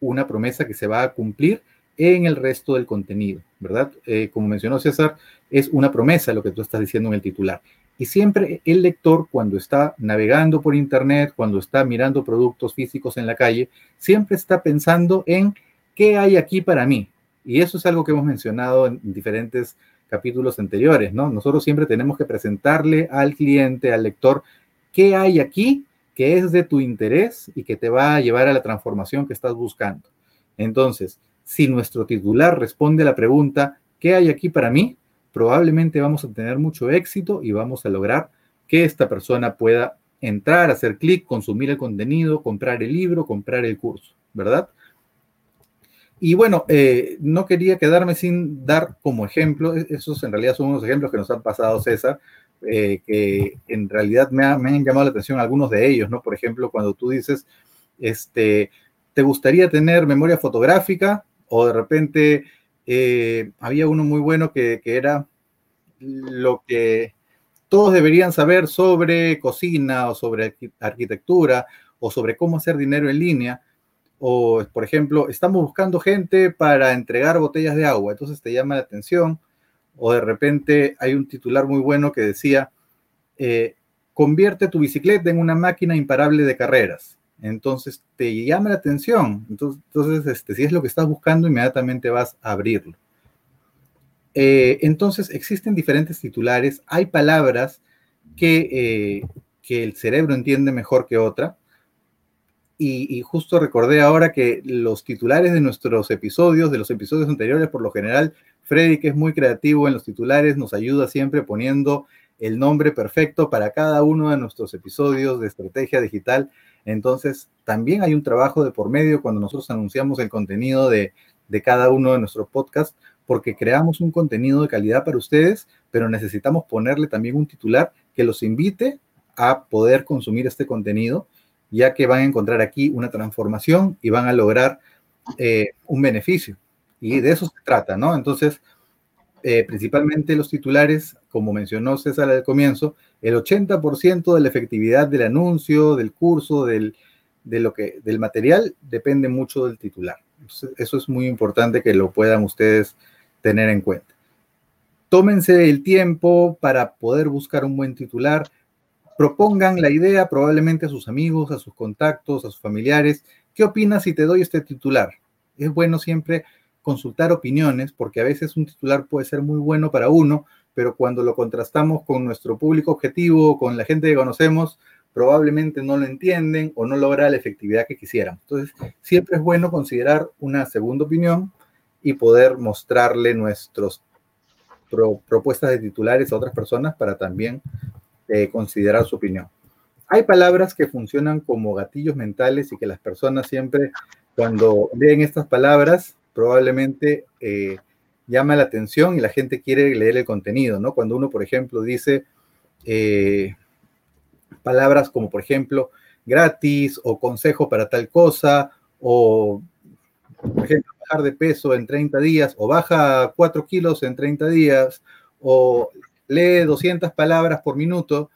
una promesa que se va a cumplir en el resto del contenido, ¿verdad? Eh, como mencionó César, es una promesa lo que tú estás diciendo en el titular. Y siempre el lector, cuando está navegando por Internet, cuando está mirando productos físicos en la calle, siempre está pensando en qué hay aquí para mí. Y eso es algo que hemos mencionado en diferentes capítulos anteriores, ¿no? Nosotros siempre tenemos que presentarle al cliente, al lector, qué hay aquí que es de tu interés y que te va a llevar a la transformación que estás buscando. Entonces, si nuestro titular responde a la pregunta, ¿qué hay aquí para mí? Probablemente vamos a tener mucho éxito y vamos a lograr que esta persona pueda entrar, hacer clic, consumir el contenido, comprar el libro, comprar el curso, ¿verdad? Y bueno, eh, no quería quedarme sin dar como ejemplo, e-, esos en realidad son unos ejemplos que nos han pasado César, eh, que en realidad me, han llamado la atención algunos de ellos, ¿no? Por ejemplo, cuando tú dices, este, ¿te gustaría tener memoria fotográfica? O de repente eh, había uno muy bueno que, era lo que todos deberían saber sobre cocina o sobre arquitectura o sobre cómo hacer dinero en línea. O, por ejemplo, estamos buscando gente para entregar botellas de agua, entonces te llama la atención o de repente hay un titular muy bueno que decía, eh, convierte tu bicicleta en una máquina imparable de carreras. Entonces te llama la atención. Entonces, este, si es lo que estás buscando, inmediatamente vas a abrirlo. Eh, entonces existen diferentes titulares. Hay palabras que, eh, que el cerebro entiende mejor que otra. Y, y, justo recordé ahora que los titulares de nuestros episodios, de los episodios anteriores, por lo general, Freddy, que es muy creativo en los titulares, nos ayuda siempre poniendo el nombre perfecto para cada uno de nuestros episodios de estrategia digital. Entonces, también hay un trabajo de por medio cuando nosotros anunciamos el contenido de, cada uno de nuestros podcasts, porque creamos un contenido de calidad para ustedes, pero necesitamos ponerle también un titular que los invite a poder consumir este contenido, ya que van a encontrar aquí una transformación y van a lograr eh, un beneficio. Y de eso se trata, ¿no? Entonces, eh, principalmente los titulares, como mencionó César al comienzo, el 80% de la efectividad del anuncio, del curso, del, de lo que, del material, depende mucho del titular. eso es muy importante que lo puedan ustedes tener en cuenta. Tómense el tiempo para poder buscar un buen titular. Propongan la idea probablemente a sus amigos, a sus contactos, a sus familiares. ¿Qué opinas si te doy este titular? Es bueno siempre consultar opiniones, porque a veces un titular puede ser muy bueno para uno, pero cuando lo contrastamos con nuestro público objetivo, con la gente que conocemos, probablemente no lo entienden o no logra la efectividad que quisieran. Entonces, siempre es bueno considerar una segunda opinión y poder mostrarle nuestras propuestas de titulares a otras personas para también eh, considerar su opinión. Hay palabras que funcionan como gatillos mentales y que las personas siempre, cuando leen estas palabras, probablemente eh, llama la atención y la gente quiere leer el contenido, ¿no? Cuando uno, por ejemplo, dice eh, palabras como, por ejemplo, gratis o consejo para tal cosa, o, por ejemplo, bajar de peso en 30 días, o baja 4 kilos en 30 días, o lee 200 palabras por minuto.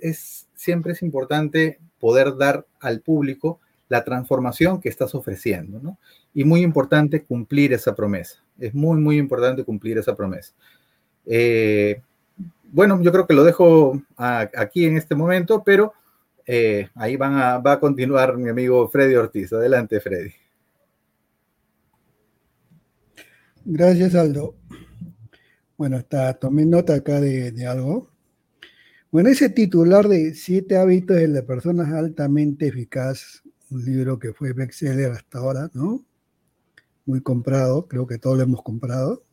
es, siempre es importante poder dar al público la transformación que estás ofreciendo, ¿no? Y muy importante cumplir esa promesa. Es muy, muy importante cumplir esa promesa. Eh, bueno, yo creo que lo dejo aquí en este momento, pero eh, ahí va a continuar mi amigo Freddy Ortiz. Adelante, Freddy. Gracias, Aldo. Bueno, está, tomé nota acá de, de algo. Bueno, ese titular de siete hábitos de las personas altamente eficaz un libro que fue bestseller hasta ahora, ¿no? Muy comprado, creo que todos lo hemos comprado.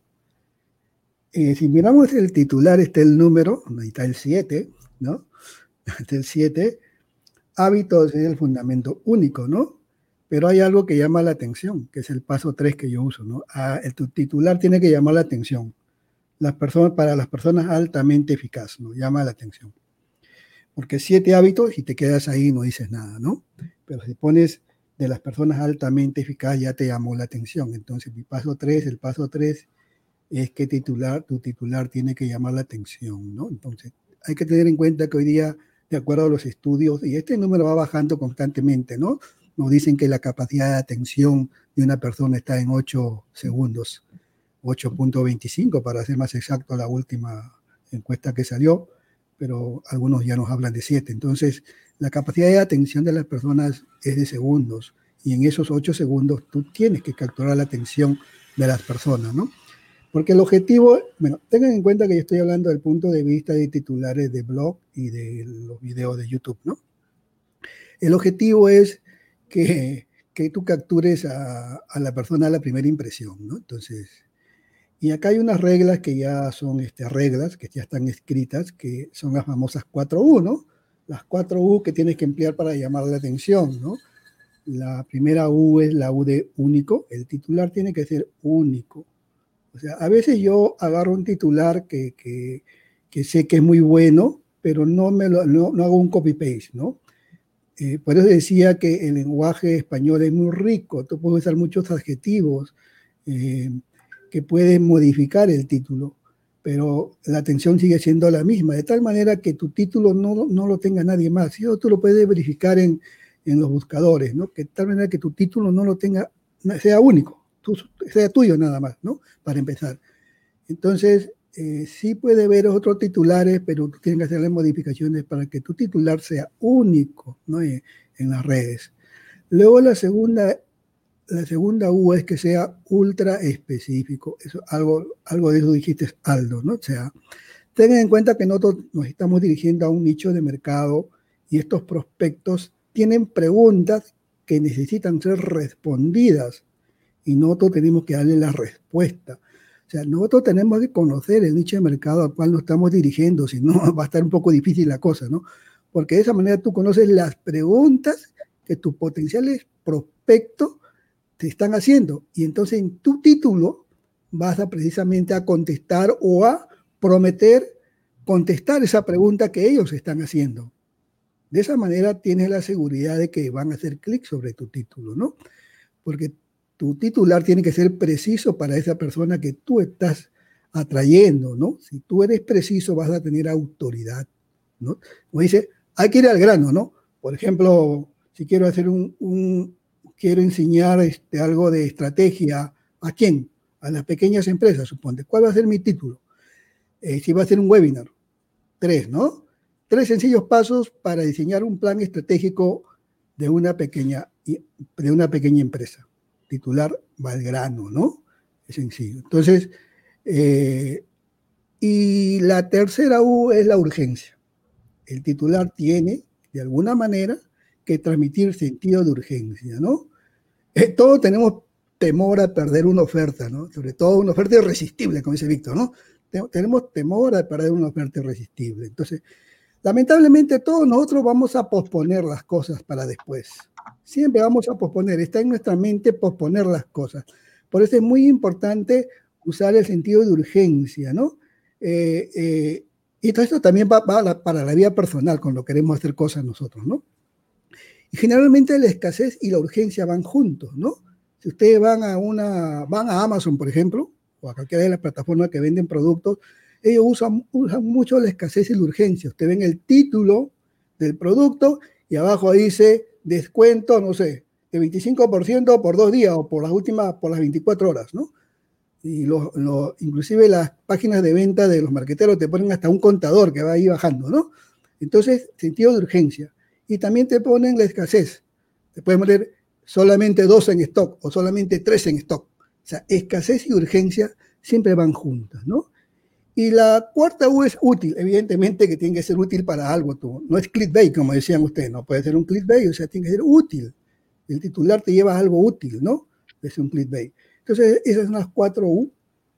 Eh, si miramos el titular, está el número, ahí está el 7, ¿no? Está el 7. Hábitos es el fundamento único, ¿no? Pero hay algo que llama la atención, que es el paso 3 que yo uso, ¿no? Ah, el titular tiene que llamar la atención. Las personas, para las personas altamente eficaz, ¿no? Llama la atención. Porque siete hábitos y te quedas ahí y no dices nada, ¿no? Pero si pones de las personas altamente eficaces ya te llamó la atención. Entonces, mi paso 3, el paso 3 es que titular, tu titular tiene que llamar la atención, ¿no? Entonces, hay que tener en cuenta que hoy día, de acuerdo a los estudios, y este número va bajando constantemente, ¿no? Nos dicen que la capacidad de atención de una persona está en 8 segundos, 8.25 para ser más exacto la última encuesta que salió, pero algunos ya nos hablan de 7. Entonces, la capacidad de atención de las personas es de segundos y en esos 8 segundos tú tienes que capturar la atención de las personas, ¿no? Porque el objetivo, bueno, tengan en cuenta que yo estoy hablando del punto de vista de titulares de blog y de los videos de YouTube, ¿no? El objetivo es que, que tú captures a, a, la persona a la primera impresión, ¿no? Entonces, y acá hay unas reglas que ya son este, reglas, que ya están escritas, que son las famosas 4U, Las 4U que tienes que emplear para llamar la atención, ¿no? La primera U es la U de único, el titular tiene que ser único. O sea, a veces yo agarro un titular que, que, que sé que es muy bueno, pero no, me lo, no, no hago un copy-paste, ¿no? Eh, por eso decía que el lenguaje español es muy rico, tú puedes usar muchos adjetivos eh, que pueden modificar el título, pero la atención sigue siendo la misma, de tal manera que tu título no, no lo tenga nadie más. Y tú lo puedes verificar en, en los buscadores, ¿no? Que de tal manera que tu título no lo tenga, sea único, sea tuyo nada más, ¿no? Para empezar. Entonces, eh, sí puede haber otros titulares, pero tú tienes que hacerle modificaciones para que tu titular sea único, ¿no? En, en las redes. Luego la segunda, la segunda U es que sea ultra específico. Eso, algo, algo de eso dijiste, Aldo, ¿no? O sea, tengan en cuenta que nosotros nos estamos dirigiendo a un nicho de mercado y estos prospectos tienen preguntas que necesitan ser respondidas y nosotros tenemos que darle la respuesta. O sea, nosotros tenemos que conocer el nicho de mercado al cual nos estamos dirigiendo, si no va a estar un poco difícil la cosa, ¿no? Porque de esa manera tú conoces las preguntas que tus potenciales prospectos te están haciendo. Y entonces en tu título vas a precisamente a contestar o a prometer contestar esa pregunta que ellos están haciendo. De esa manera tienes la seguridad de que van a hacer clic sobre tu título, ¿no? Porque tu titular tiene que ser preciso para esa persona que tú estás atrayendo, ¿no? Si tú eres preciso, vas a tener autoridad, ¿no? Como dice, hay que ir al grano, ¿no? Por ejemplo, si quiero hacer un, un quiero enseñar este, algo de estrategia, ¿a quién? A las pequeñas empresas, suponte. ¿Cuál va a ser mi título? Eh, si va a ser un webinar. Tres, ¿no? Tres sencillos pasos para diseñar un plan estratégico de una pequeña, de una pequeña empresa titular va al grano, ¿no? Es sencillo. Entonces, eh, y la tercera U es la urgencia. El titular tiene, de alguna manera, que transmitir sentido de urgencia, ¿no? Eh, todos tenemos temor a perder una oferta, ¿no? Sobre todo una oferta irresistible, como dice Víctor, ¿no? Tenemos temor a perder una oferta irresistible. Entonces, lamentablemente todos nosotros vamos a posponer las cosas para después. Siempre vamos a posponer, está en nuestra mente posponer las cosas. Por eso es muy importante usar el sentido de urgencia, ¿no? Eh, eh, y todo esto también va, va para la vida personal, cuando queremos hacer cosas nosotros, ¿no? Y generalmente la escasez y la urgencia van juntos, ¿no? Si ustedes van a una, van a Amazon, por ejemplo, o a cualquiera de las plataformas que venden productos, ellos usan, usan mucho la escasez y la urgencia. Usted ven el título del producto y abajo dice descuento, no sé, de 25% por dos días o por las últimas, por las 24 horas, ¿no? Y lo, lo, inclusive las páginas de venta de los marqueteros te ponen hasta un contador que va ahí bajando, ¿no? Entonces, sentido de urgencia. Y también te ponen la escasez. Te pueden poner solamente dos en stock o solamente tres en stock. O sea, escasez y urgencia siempre van juntas, ¿no? Y la cuarta U es útil, evidentemente que tiene que ser útil para algo. Tú. No es clickbait, como decían ustedes, no puede ser un clickbait, o sea, tiene que ser útil. El titular te lleva algo útil, ¿no? Es un clickbait. Entonces, esas son las cuatro U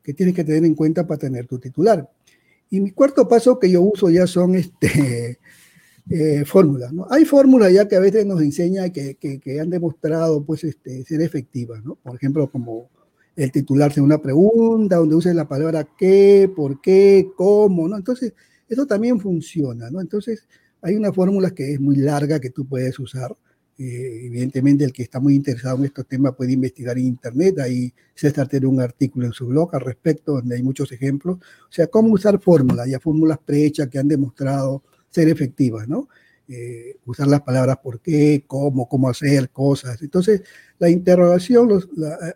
que tienes que tener en cuenta para tener tu titular. Y mi cuarto paso que yo uso ya son este, eh, fórmulas, ¿no? Hay fórmulas ya que a veces nos enseñan que, que, que han demostrado pues, este, ser efectivas, ¿no? Por ejemplo, como el titular sea una pregunta, donde uses la palabra qué, por qué, cómo, ¿no? Entonces, eso también funciona, ¿no? Entonces, hay una fórmula que es muy larga que tú puedes usar. Eh, evidentemente, el que está muy interesado en estos temas puede investigar en Internet. Ahí César tiene un artículo en su blog al respecto, donde hay muchos ejemplos. O sea, cómo usar fórmulas, ya fórmulas prehechas que han demostrado ser efectivas, ¿no? Eh, usar las palabras por qué, cómo, cómo hacer cosas. Entonces, la interrogación,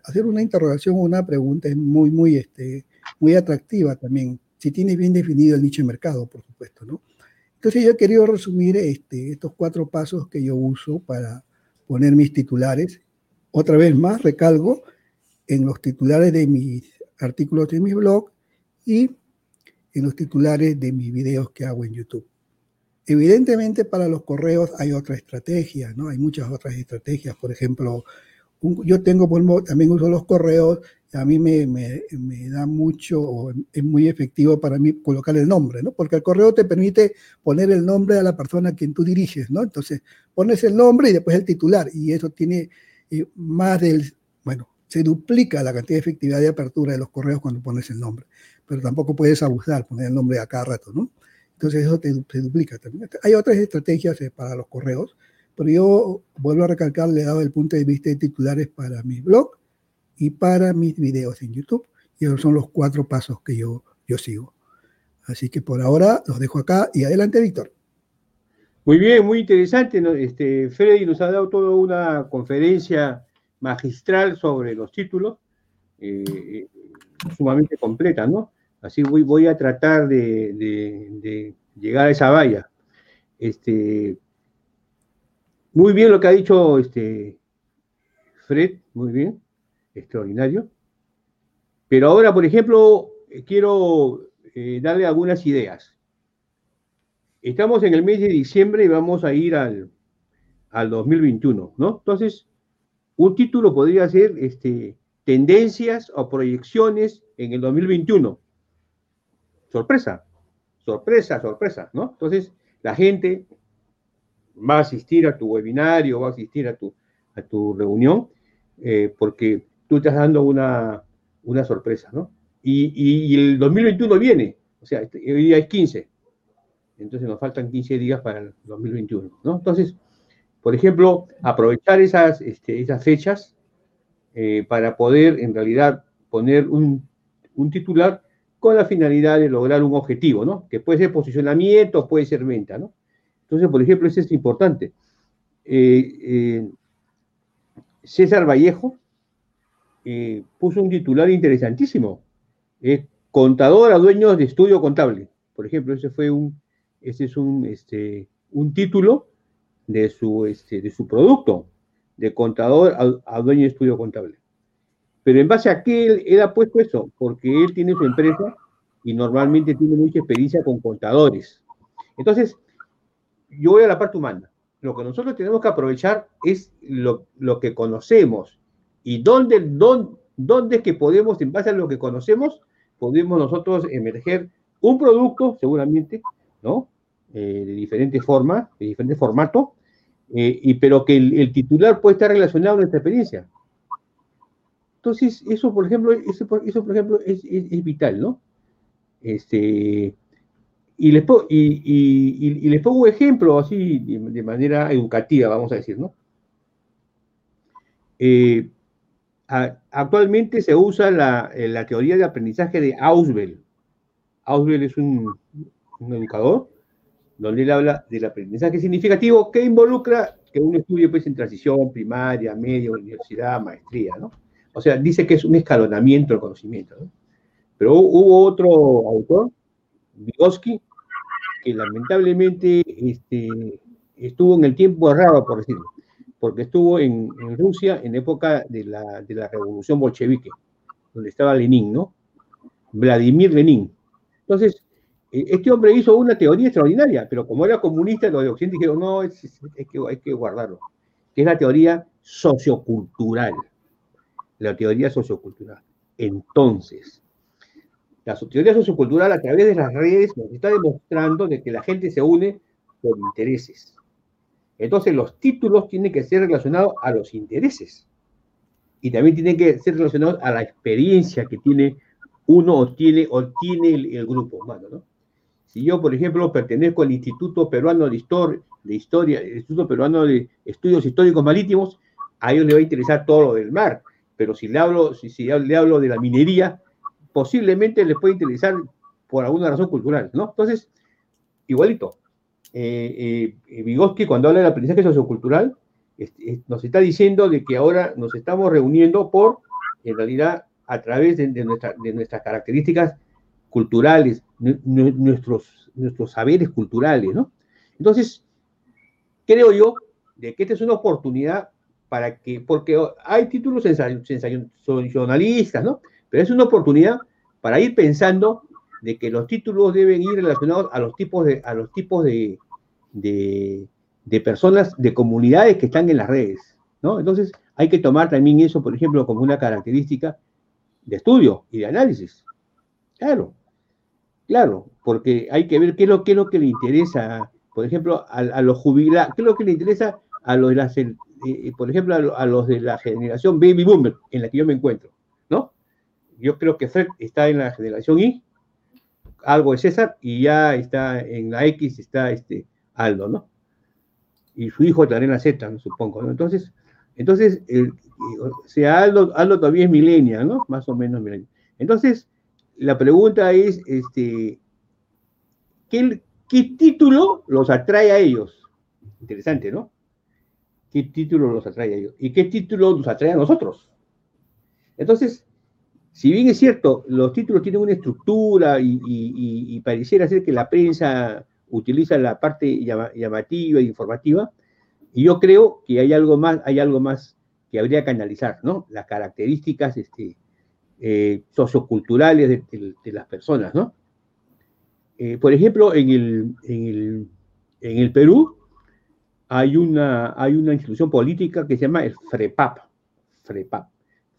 hacer una interrogación o una pregunta es muy, muy, este, muy atractiva también, si tienes bien definido el nicho de mercado, por supuesto, ¿no? Entonces yo he querido resumir este, estos cuatro pasos que yo uso para poner mis titulares. Otra vez más, recalgo en los titulares de mis artículos de mi blog y en los titulares de mis videos que hago en YouTube. Evidentemente para los correos hay otra estrategia, ¿no? Hay muchas otras estrategias. Por ejemplo, yo tengo, también uso los correos a mí me, me, me, da mucho, es muy efectivo para mí colocar el nombre, ¿no? Porque el correo te permite poner el nombre a la persona a quien tú diriges, ¿no? Entonces, pones el nombre y después el titular, y eso tiene eh, más del, bueno, se duplica la cantidad de efectividad de apertura de los correos cuando pones el nombre, pero tampoco puedes abusar, poner el nombre a cada rato, ¿no? Entonces, eso te, se duplica también. Hay otras estrategias eh, para los correos, pero yo vuelvo a recalcar, le he dado el punto de vista de titulares para mi blog y para mis videos en YouTube. Y esos son los cuatro pasos que yo, yo sigo. Así que por ahora los dejo acá y adelante, Víctor. Muy bien, muy interesante. Este, Freddy nos ha dado toda una conferencia magistral sobre los títulos, eh, sumamente completa, ¿no? Así voy, a tratar de, de, llegar a esa valla. Este, muy bien lo que ha dicho este, Fred, muy bien extraordinario. Pero ahora, por ejemplo, eh, quiero eh, darle algunas ideas. Estamos en el mes de diciembre y vamos a ir al, al 2021, ¿no? Entonces, un título podría ser este, tendencias o proyecciones en el 2021. Sorpresa, sorpresa, sorpresa, ¿no? Entonces, la gente va a asistir a tu webinario, va a asistir a tu, a tu reunión, eh, porque tú estás dando una, una sorpresa, ¿no? Y, y, el 2021 viene, o sea, este, hoy día es 15, entonces nos faltan 15 días para el 2021, ¿no? Entonces, por ejemplo, aprovechar esas, este, esas fechas eh, para poder en realidad poner un, un, titular con la finalidad de lograr un objetivo, ¿no? Que puede ser posicionamiento, puede ser venta, ¿no? Entonces, por ejemplo, eso es importante. Eh, eh, César Vallejo, eh, puso un titular interesantísimo. Es contador a dueños de estudio contable. Por ejemplo, ese fue un, ese es un, este, un título de su, este, de su producto, de contador a, dueño de estudio contable. Pero en base a qué él, él, ha puesto eso, porque él tiene su empresa y normalmente tiene mucha experiencia con contadores. Entonces, yo voy a la parte humana. Lo que nosotros tenemos que aprovechar es lo, que conocemos, ¿Y dónde, es que podemos, en base a lo que conocemos, podemos nosotros emerger un producto, seguramente, ¿no? Eh, de diferentes formas, de diferente formato, eh, y, pero que el, titular puede estar relacionado a nuestra experiencia. Entonces, eso, por ejemplo, eso, por ejemplo, es, vital, ¿no? Este, y, les, pongo un ejemplo así, de, manera educativa, vamos a decir, ¿no? Eh, actualmente se usa eh, la, teoría de aprendizaje de Auswell. Auswell es un, educador donde él habla del aprendizaje significativo que involucra que uno estudie pues, en transición, primaria, media, universidad, maestría, ¿no? O sea, dice que es un escalonamiento del conocimiento, ¿no? Pero hubo otro autor, Vygotsky, que lamentablemente este, estuvo en el tiempo errado, por decirlo porque estuvo en, Rusia en época de la, revolución bolchevique, donde estaba Lenin, ¿no? Vladimir Lenin. Entonces, e, este hombre hizo una teoría extraordinaria, pero como era comunista, los de Occidente dijeron, no, es, que, hay que guardarlo, que es la teoría sociocultural. La teoría sociocultural. Entonces, la teoría sociocultural a través de las redes nos está demostrando de que la gente se une por intereses. Entonces los títulos tienen que ser relacionados a los intereses y también tienen que ser relacionados a la experiencia que tiene uno o tiene, o tiene el, grupo humano, ¿no? Si yo, por ejemplo, pertenezco al Instituto Peruano de, de Historia, el Instituto Peruano de Estudios Históricos Marítimos, a ellos les va a interesar todo lo del mar, pero si le hablo, si, le hablo de la minería, posiblemente les puede interesar por alguna razón cultural, ¿no? Entonces, igualito, eh, eh, Vygotsky, cuando habla del aprendizaje sociocultural, nos está diciendo de que ahora nos estamos reuniendo por, en realidad, a través de, nuestras características culturales, nuestros, nuestros saberes culturales, ¿no? Entonces, creo yo de que esta es una oportunidad para que, porque hay títulos sensacionalistas, ¿no? Pero es una oportunidad para ir pensando de que los títulos deben ir relacionados a los tipos de, a los tipos de, de, personas, de comunidades que están en las redes, ¿no? Entonces, hay que tomar también eso, por ejemplo, como una característica de estudio y de análisis. Claro, claro, porque hay que ver qué es lo, qué es lo que le interesa, por ejemplo, a, los jubilados, qué es lo que le interesa a los de las, eh, por ejemplo, a, los de la generación baby boomer en la que yo me encuentro, ¿no? Yo creo que Fred está en la generación Y, algo de César, y ya está en la X, está este Aldo, ¿no? Y su hijo también en la Z, supongo, ¿no? Entonces, entonces, o sea, Aldo, todavía es milenia, ¿no? Más o menos milenia. Entonces, la pregunta es, este, ¿qué, título los atrae a ellos? Interesante, ¿no? ¿Qué título los atrae a ellos? ¿Y qué título nos atrae a nosotros? Entonces, si bien es cierto, los títulos tienen una estructura y, pareciera ser que la prensa utiliza la parte llamativa e informativa, y yo creo que hay algo más, hay algo más que habría que analizar, ¿no? Las características este, eh, socioculturales de, las personas, ¿no? Eh, por ejemplo, en el, en el, Perú hay una, institución política que se llama el FREPAP, FREPAP,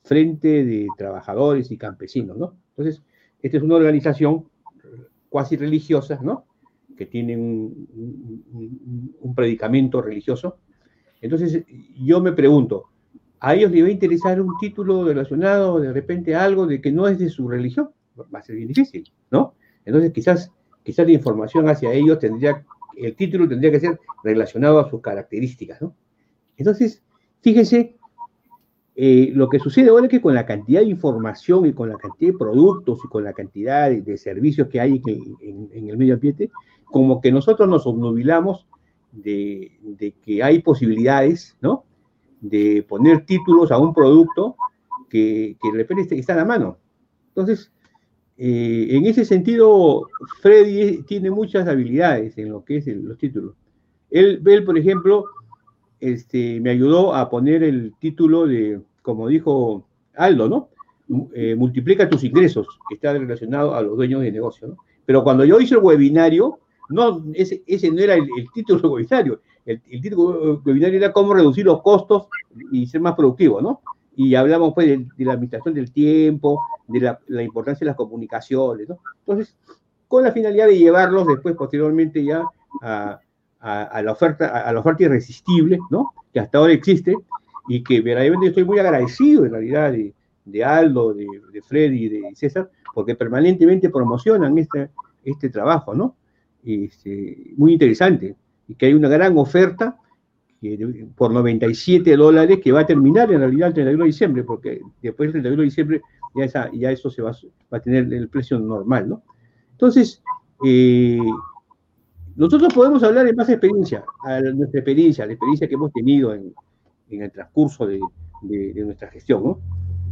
Frente de Trabajadores y Campesinos, ¿no? Entonces, esta es una organización cuasi religiosa, ¿no? Que tiene un, predicamento religioso, entonces, yo me pregunto, ¿a ellos les va a interesar un título relacionado de repente algo de que no es de su religión? Va a ser bien difícil, ¿no? Entonces, quizás, quizás la información hacia ellos tendría, el título tendría que ser relacionado a sus características, ¿no? Entonces, fíjense, eh, lo que sucede ahora es que con la cantidad de información y con la cantidad de productos y con la cantidad de, servicios que hay en, el medio ambiente, como que nosotros nos obnubilamos de, que hay posibilidades, ¿no? De poner títulos a un producto que, de repente está en la mano. Entonces, eh, en ese sentido, Freddy tiene muchas habilidades en lo que es los títulos. Él, él, por ejemplo, este, me ayudó a poner el título de, como dijo Aldo, ¿no? Eh, multiplica tus ingresos, que está relacionado a los dueños de negocio, ¿no? Pero cuando yo hice el webinario, no, ese, ese no era el, título webinario. El, el, título webinario era cómo reducir los costos y ser más productivo, ¿no? Y hablamos pues de, la administración del tiempo, de la, importancia de las comunicaciones, ¿no? Entonces, con la finalidad de llevarlos después, posteriormente ya a, la oferta, a, la oferta irresistible, ¿no? Que hasta ahora existe y que verdaderamente estoy muy agradecido en realidad de, de Aldo, de, de Freddy y de César, porque permanentemente promocionan este, este trabajo, ¿no? Este, muy interesante y que hay una gran oferta por 97 dólares que va a terminar en realidad el 31 de diciembre, porque después del 31 de diciembre ya, ya eso se va, a tener el precio normal, ¿no? Entonces, eh, nosotros podemos hablar de más experiencia, a nuestra experiencia, la experiencia que hemos tenido en, en el transcurso de, de, nuestra gestión, ¿no?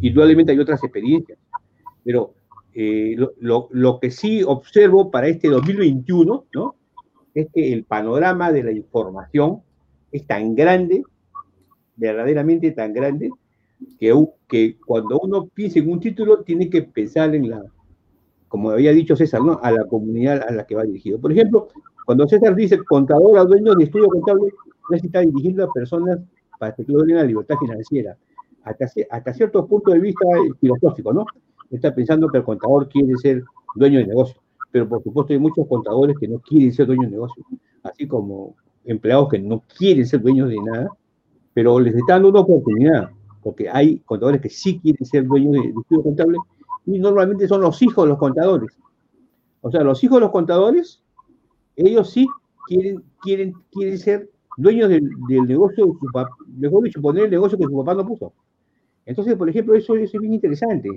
Indudablemente hay otras experiencias, pero eh, lo, que sí observo para este 2021, ¿no? Es que el panorama de la información es tan grande, verdaderamente tan grande, que, cuando uno piensa en un título tiene que pensar en la, como había dicho César, ¿no? A la comunidad a la que va dirigido. Por ejemplo, cuando César dice contador a dueño de estudio contable, no se está dirigiendo a personas para que logren la libertad financiera, hasta, hasta cierto punto de vista filosófico, ¿no? está pensando que el contador quiere ser dueño de negocio. Pero por supuesto hay muchos contadores que no quieren ser dueños de negocio, así como empleados que no quieren ser dueños de nada, pero les está dando una oportunidad, porque hay contadores que sí quieren ser dueños de, estudio contable y normalmente son los hijos de los contadores. O sea, los hijos de los contadores, ellos sí quieren, quieren, quieren ser dueños del, negocio de su papá, mejor dicho, poner el negocio que su papá no puso. Entonces, por ejemplo, eso, es bien interesante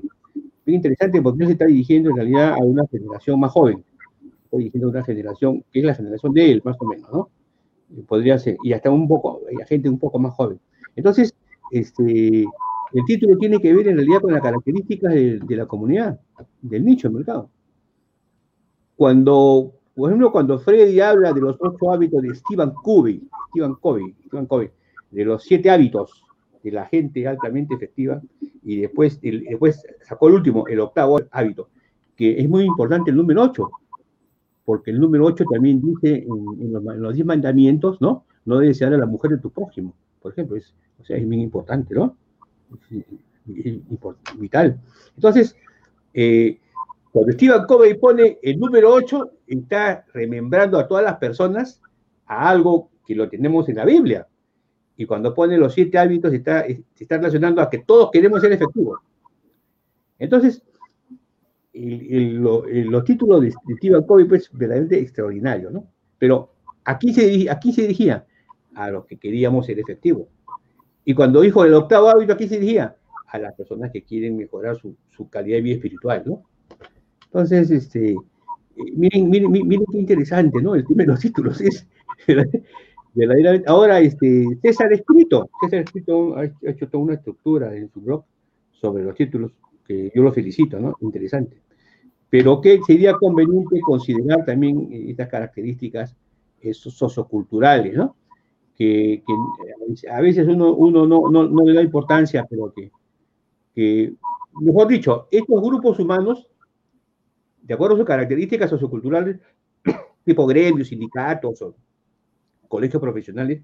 bien interesante porque él se está dirigiendo en realidad a una generación más joven. Está dirigiendo a una generación que es la generación de él, más o menos, ¿no? Podría ser, y hasta un poco, a gente un poco más joven. Entonces, este, el título tiene que ver en realidad con las características de, la comunidad, del nicho del mercado. cuando, por ejemplo, cuando Freddy habla de los ocho hábitos de Stephen Covey, Stephen Covey, Stephen Covey, de los siete hábitos de la gente altamente efectiva, y después, después sacó el último, el octavo hábito, que es muy importante el número ocho, porque el número ocho también dice en, los, diez mandamientos, ¿no? No debes ser a la mujer de tu prójimo, por ejemplo, es, o sea, es muy importante, ¿no? Es, vital. Entonces, eh, cuando Stephen Covey pone el número 8, está remembrando a todas las personas a algo que lo tenemos en la Biblia. Y cuando pone los siete hábitos, está, se está relacionando a que todos queremos ser efectivos. Entonces, los títulos de, Stephen Covey, pues, verdaderamente extraordinarios, ¿no? Pero aquí se, aquí se dirigía a los que queríamos ser efectivos. Y cuando dijo el octavo hábito, aquí se dirigía a las personas que quieren mejorar su, su calidad de vida espiritual, ¿no? Entonces, este, eh, miren, miren, miren qué interesante, ¿no? El tema de los títulos es Ahora, este, César Escrito, César Escrito ha hecho toda una estructura en su blog sobre los títulos, que yo lo felicito, ¿no? Interesante. Pero que sería conveniente considerar también estas características socioculturales, ¿no? Que, que, a veces uno, uno no, no, no, le da importancia, pero que, que, mejor dicho, estos grupos humanos de acuerdo a sus características socioculturales, tipo gremios, sindicatos o colegios profesionales,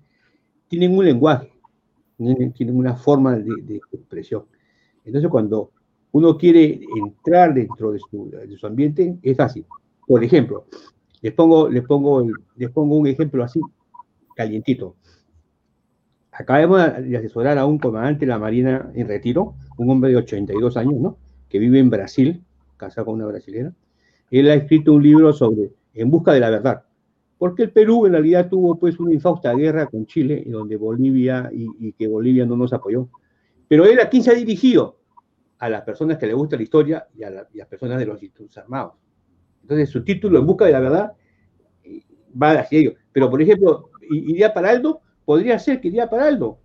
tienen un lenguaje, tienen, una forma de, expresión. Entonces, cuando uno quiere entrar dentro de su, ambiente, es fácil. Por ejemplo, les pongo, les, pongo, les pongo un ejemplo así, calientito. Acabamos de asesorar a un comandante de la Marina en retiro, un hombre de 82 años, ¿no? Que vive en Brasil, casado con una brasilera, él ha escrito un libro sobre En busca de la verdad, porque el Perú en realidad tuvo pues una infausta guerra con Chile, donde Bolivia y, que Bolivia no nos apoyó. Pero él a quién se ha dirigido? A las personas que le gusta la historia y a, las personas de los institutos armados. Entonces su título En busca de la verdad eh, va hacia ello. Pero por ejemplo, iría para Aldo, podría ser que iría para Aldo.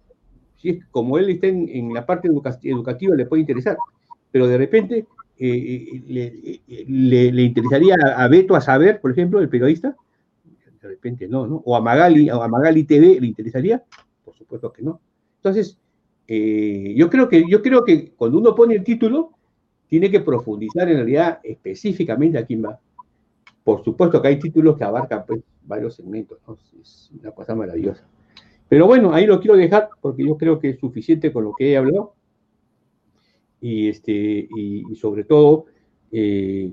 Si es como él está en, la parte educativa, le puede interesar. Pero de repente eh, eh, le, le, interesaría a Beto a saber, por ejemplo, el periodista? De repente no, ¿no? O a Magali, o a Magali TV le interesaría? Por supuesto que no. Entonces, eh, yo, creo que, yo creo que cuando uno pone el título, tiene que profundizar en realidad específicamente a quién va. Por supuesto que hay títulos que abarcan pues, varios segmentos, ¿no? es una cosa maravillosa. Pero bueno, ahí lo quiero dejar porque yo creo que es suficiente con lo que he hablado y, este, y, sobre todo eh,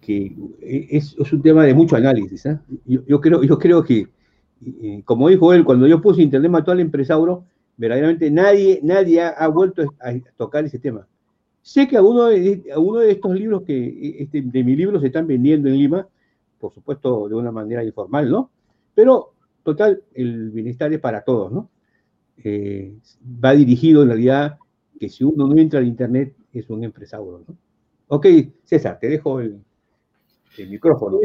que es, un tema de mucho análisis. ¿eh? Yo, creo, yo creo que, como dijo él, cuando yo puse Internet mató al empresario, verdaderamente nadie, nadie ha, vuelto a tocar ese tema. Sé que algunos de, de estos libros que este, de mis libros se están vendiendo en Lima, por supuesto de una manera informal, ¿no? Pero, total, el bienestar es para todos, ¿no? Eh, va dirigido en realidad que si uno no entra al Internet es un empresario. ¿no? Ok, César, te dejo el, micrófono.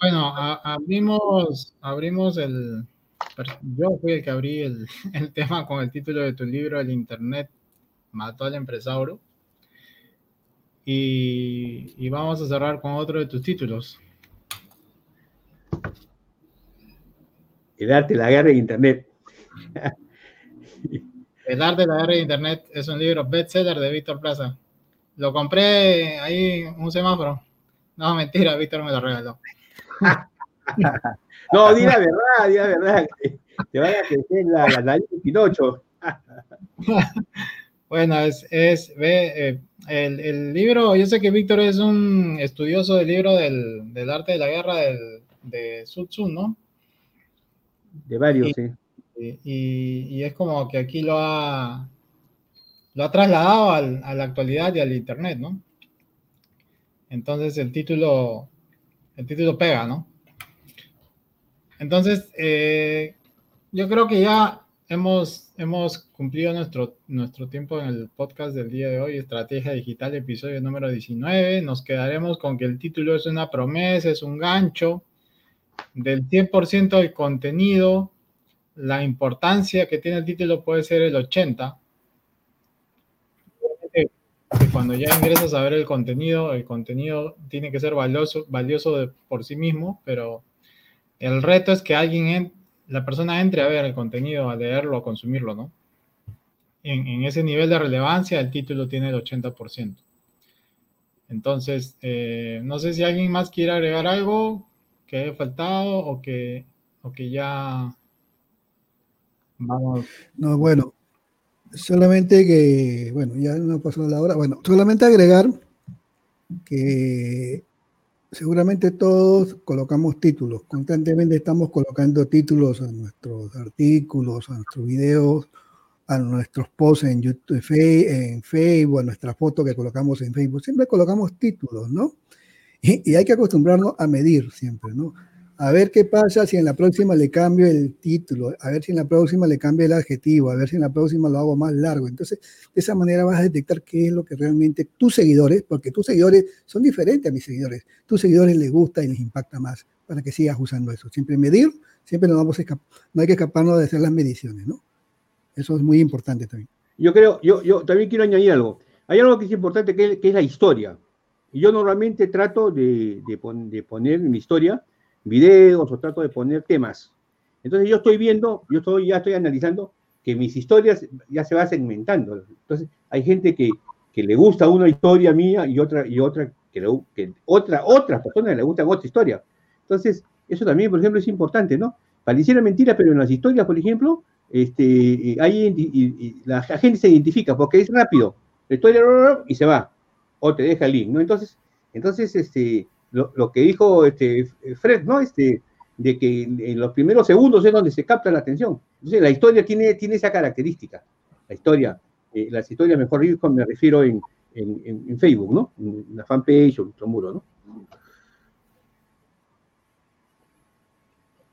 Bueno, abrimos, abrimos el... Yo fui el que abrí el, tema con el título de tu libro, El Internet mató al empresario. Y, y, vamos a cerrar con otro de tus títulos. El arte de la guerra de Internet. El arte de la guerra de Internet es un libro bestseller de Víctor Plaza. Lo compré ahí un semáforo. No, mentira, Víctor me lo regaló. no, di la verdad, di la verdad. Te vaya a crecer la, la nariz de Pinocho. bueno, es, es ve, eh, el, el, libro, yo sé que Víctor es un estudioso del libro del, del arte de la guerra del, de Sun Tzu, ¿no? De varios, sí. Y, es como que aquí lo ha, lo ha trasladado a la actualidad y al Internet, ¿no? Entonces el título, el título pega, ¿no? Entonces, eh, yo creo que ya hemos, hemos cumplido nuestro, nuestro tiempo en el podcast del día de hoy, Estrategia Digital, episodio número 19. Nos quedaremos con que el título es una promesa, es un gancho del 100% del contenido la importancia que tiene el título puede ser el 80. que cuando ya ingresas a ver el contenido, el contenido tiene que ser valioso, valioso por sí mismo, pero el reto es que alguien, la persona entre a ver el contenido, a leerlo, a consumirlo, ¿no? En, ese nivel de relevancia, el título tiene el 80%. Entonces, eh, no sé si alguien más quiere agregar algo que haya faltado o que, o que ya vamos. No, bueno, Solamente que, bueno, ya no pasó la hora. Bueno, solamente agregar que seguramente todos colocamos títulos. Constantemente estamos colocando títulos a nuestros artículos, a nuestros videos, a nuestros posts en YouTube, en Facebook, a nuestra foto que colocamos en Facebook. Siempre colocamos títulos, ¿no? Y, y hay que acostumbrarnos a medir siempre, ¿no? A ver qué pasa si en la próxima le cambio el título, a ver si en la próxima le cambio el adjetivo, a ver si en la próxima lo hago más largo. Entonces, de esa manera vas a detectar qué es lo que realmente tus seguidores, porque tus seguidores son diferentes a mis seguidores, tus seguidores les gusta y les impacta más para que sigas usando eso. Siempre medir, siempre no, vamos no hay que escaparnos de hacer las mediciones, ¿no? Eso es muy importante también. Yo creo, yo, yo también quiero añadir algo. Hay algo que es importante que, es la historia. Y yo normalmente trato de, de, de poner mi historia videos o trato de poner temas. Entonces yo estoy viendo, yo estoy, ya estoy analizando que mis historias ya se va segmentando. Entonces hay gente que, que le gusta una historia mía y otra, y otra que, le, que otra, otras personas le gustan otra historia. Entonces, eso también, por ejemplo, es importante, ¿no? Pareciera mentira, pero en las historias, por ejemplo, este, hay, la gente se identifica porque es rápido. La historia y se va. O te deja el link, ¿no? Entonces, entonces este, lo, que dijo este, Fred, ¿no? Este, de que en los primeros segundos es donde se capta la atención. Entonces, la historia tiene, tiene esa característica. La historia, eh, las historias, mejor dicho, me refiero en, en, Facebook, ¿no? En la fanpage o en nuestro muro, ¿no?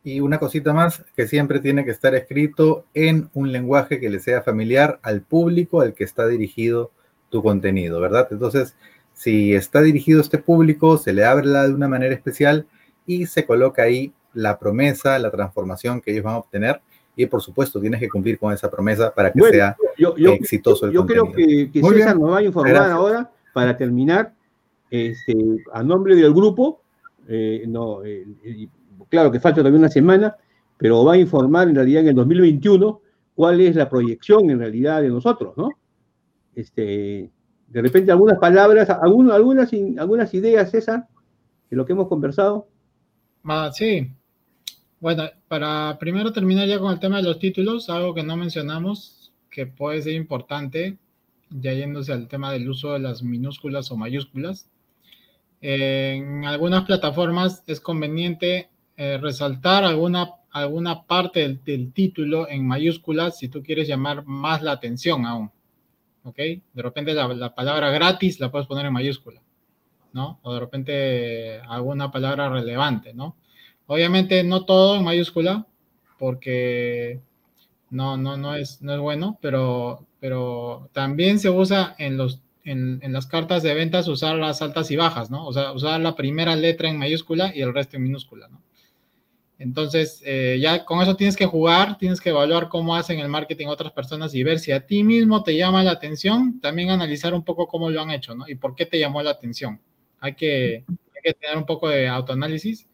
Y una cosita más, que siempre tiene que estar escrito en un lenguaje que le sea familiar al público al que está dirigido tu contenido, ¿verdad? Entonces, si está dirigido a este público, se le habla de una manera especial y se coloca ahí la promesa, la transformación que ellos van a obtener. Y por supuesto, tienes que cumplir con esa promesa para que sea exitoso el Yo creo que, César nos va a informar ahora, para terminar, este, a nombre del grupo, eh, no, eh, claro que falta todavía una semana, pero va a informar en realidad en el 2021 cuál es la proyección en realidad de nosotros, ¿no? Este, de repente algunas palabras, algunas, algunas, ideas, César, de lo que hemos conversado. Ah, sí. Bueno, para primero terminar ya con el tema de los títulos, algo que no mencionamos, que puede ser importante, ya yéndose al tema del uso de las minúsculas o mayúsculas. En algunas plataformas es conveniente eh, resaltar alguna, alguna parte del, del título en mayúsculas si tú quieres llamar más la atención aún. ¿Ok? De repente la, palabra gratis la puedes poner en mayúscula, ¿no? O de repente alguna palabra relevante, ¿no? Obviamente no todo en mayúscula, porque no, no, no, es, no es bueno, pero, pero también se usa en, los, en, en las cartas de ventas usar las altas y bajas, ¿no? O sea, usar la primera letra en mayúscula y el resto en minúscula, ¿no? Entonces, eh, ya con eso tienes que jugar, tienes que evaluar cómo hacen el marketing otras personas y ver si a ti mismo te llama la atención, también analizar un poco cómo lo han hecho, ¿no? Y por qué te llamó la atención. Hay que, tener un poco de autoanálisis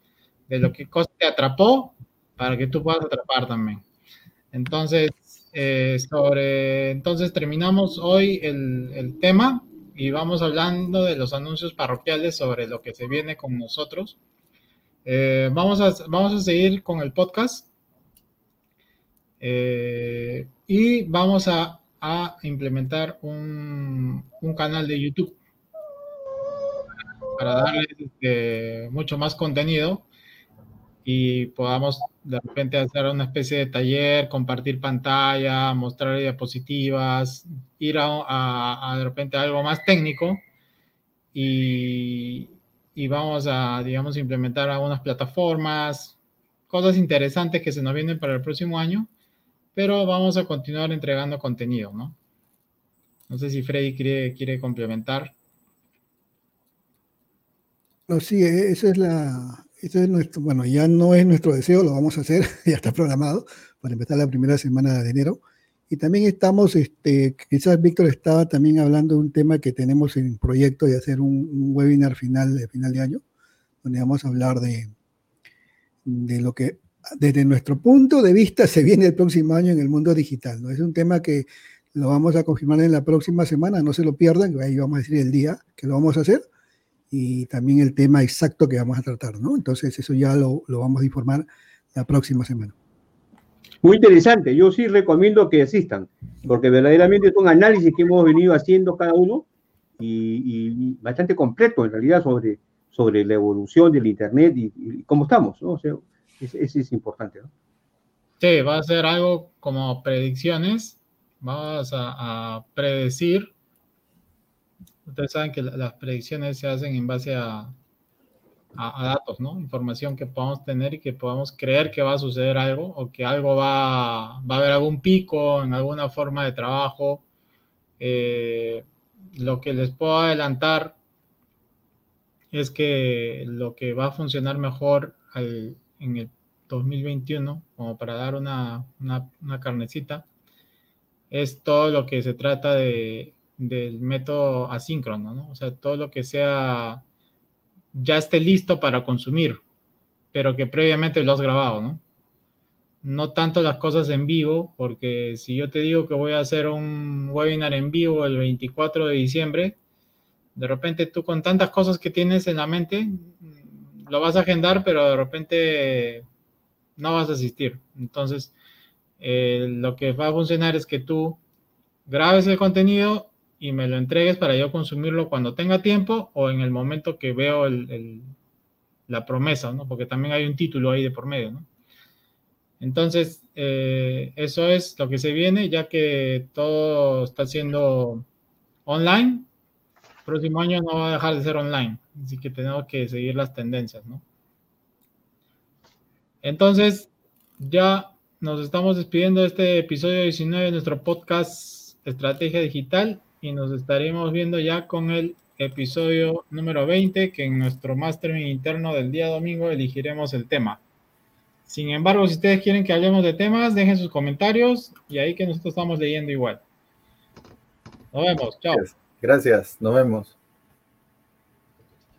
de lo que cosa te atrapó para que tú puedas atrapar también. Entonces, eh, sobre, entonces terminamos hoy el, el tema y vamos hablando de los anuncios parroquiales sobre lo que se viene con nosotros. Eh, vamos, a, vamos a seguir con el podcast. Eh, y vamos a, implementar un, canal de YouTube para darles este, mucho más contenido y podamos de repente hacer una especie de taller, compartir pantalla, mostrar diapositivas, ir a, a de repente algo más técnico y, y vamos a, digamos, implementar algunas plataformas, cosas interesantes que se nos vienen para el próximo año, pero vamos a continuar entregando contenido, ¿no? No sé si Freddy quiere, quiere complementar. No, sí, e, esa es la, es nuestro, bueno, ya no es nuestro deseo, lo vamos a hacer, ya está programado para empezar la primera semana de enero. Y también estamos, este, quizás Víctor estaba también hablando de un tema que tenemos en proyecto de hacer un, webinar final de final de año, donde vamos a hablar de, de lo que desde nuestro punto de vista se viene el próximo año en el mundo digital. ¿no? Es un tema que lo vamos a confirmar en la próxima semana, no se lo pierdan, ahí vamos a decir el día que lo vamos a hacer y también el tema exacto que vamos a tratar, ¿no? Entonces eso ya lo, lo vamos a informar la próxima semana. Muy interesante, yo sí recomiendo que asistan, porque verdaderamente es un análisis que hemos venido haciendo cada uno y, bastante completo en realidad sobre, sobre la evolución del Internet y, cómo estamos. O sea, eso es, importante. Sí, va a ser algo como predicciones, vamos a, predecir. Ustedes saben que las predicciones se hacen en base a, a, datos, ¿no? Información que podamos tener y que podamos creer que va a suceder algo o que algo va, va a haber algún pico en alguna forma de trabajo. Eh, lo que les puedo adelantar es que lo que va a funcionar mejor en el 2021, como para dar una, una, una, carnecita, es todo lo que se trata de, del método asíncrono, ¿no? O sea, todo lo que sea ya esté listo para consumir, pero que previamente lo has grabado, ¿no? No tanto las cosas en vivo, porque si yo te digo que voy a hacer un webinar en vivo el 24 de diciembre, de repente tú con tantas cosas que tienes en la mente, lo vas a agendar, pero de repente no vas a asistir. Entonces, eh, lo que va a funcionar es que tú grabes el contenido y me lo entregues para yo consumirlo cuando tenga tiempo o en el momento que veo la promesa, ¿no? Porque también hay un título ahí de por medio, ¿no? Entonces, eh, eso es lo que se viene, ya que todo está siendo online. Próximo año no va a dejar de ser online, así que tenemos que seguir las tendencias, ¿no? Entonces, ya nos estamos despidiendo de este episodio 19 de nuestro podcast Estrategia Digital y nos estaremos viendo ya con el episodio número 20, que en nuestro mastermind interno del día domingo elegiremos el tema. Sin embargo, si ustedes quieren que hablemos de temas, dejen sus comentarios y ahí que nosotros estamos leyendo igual. Nos vemos, chao. Gracias, nos vemos.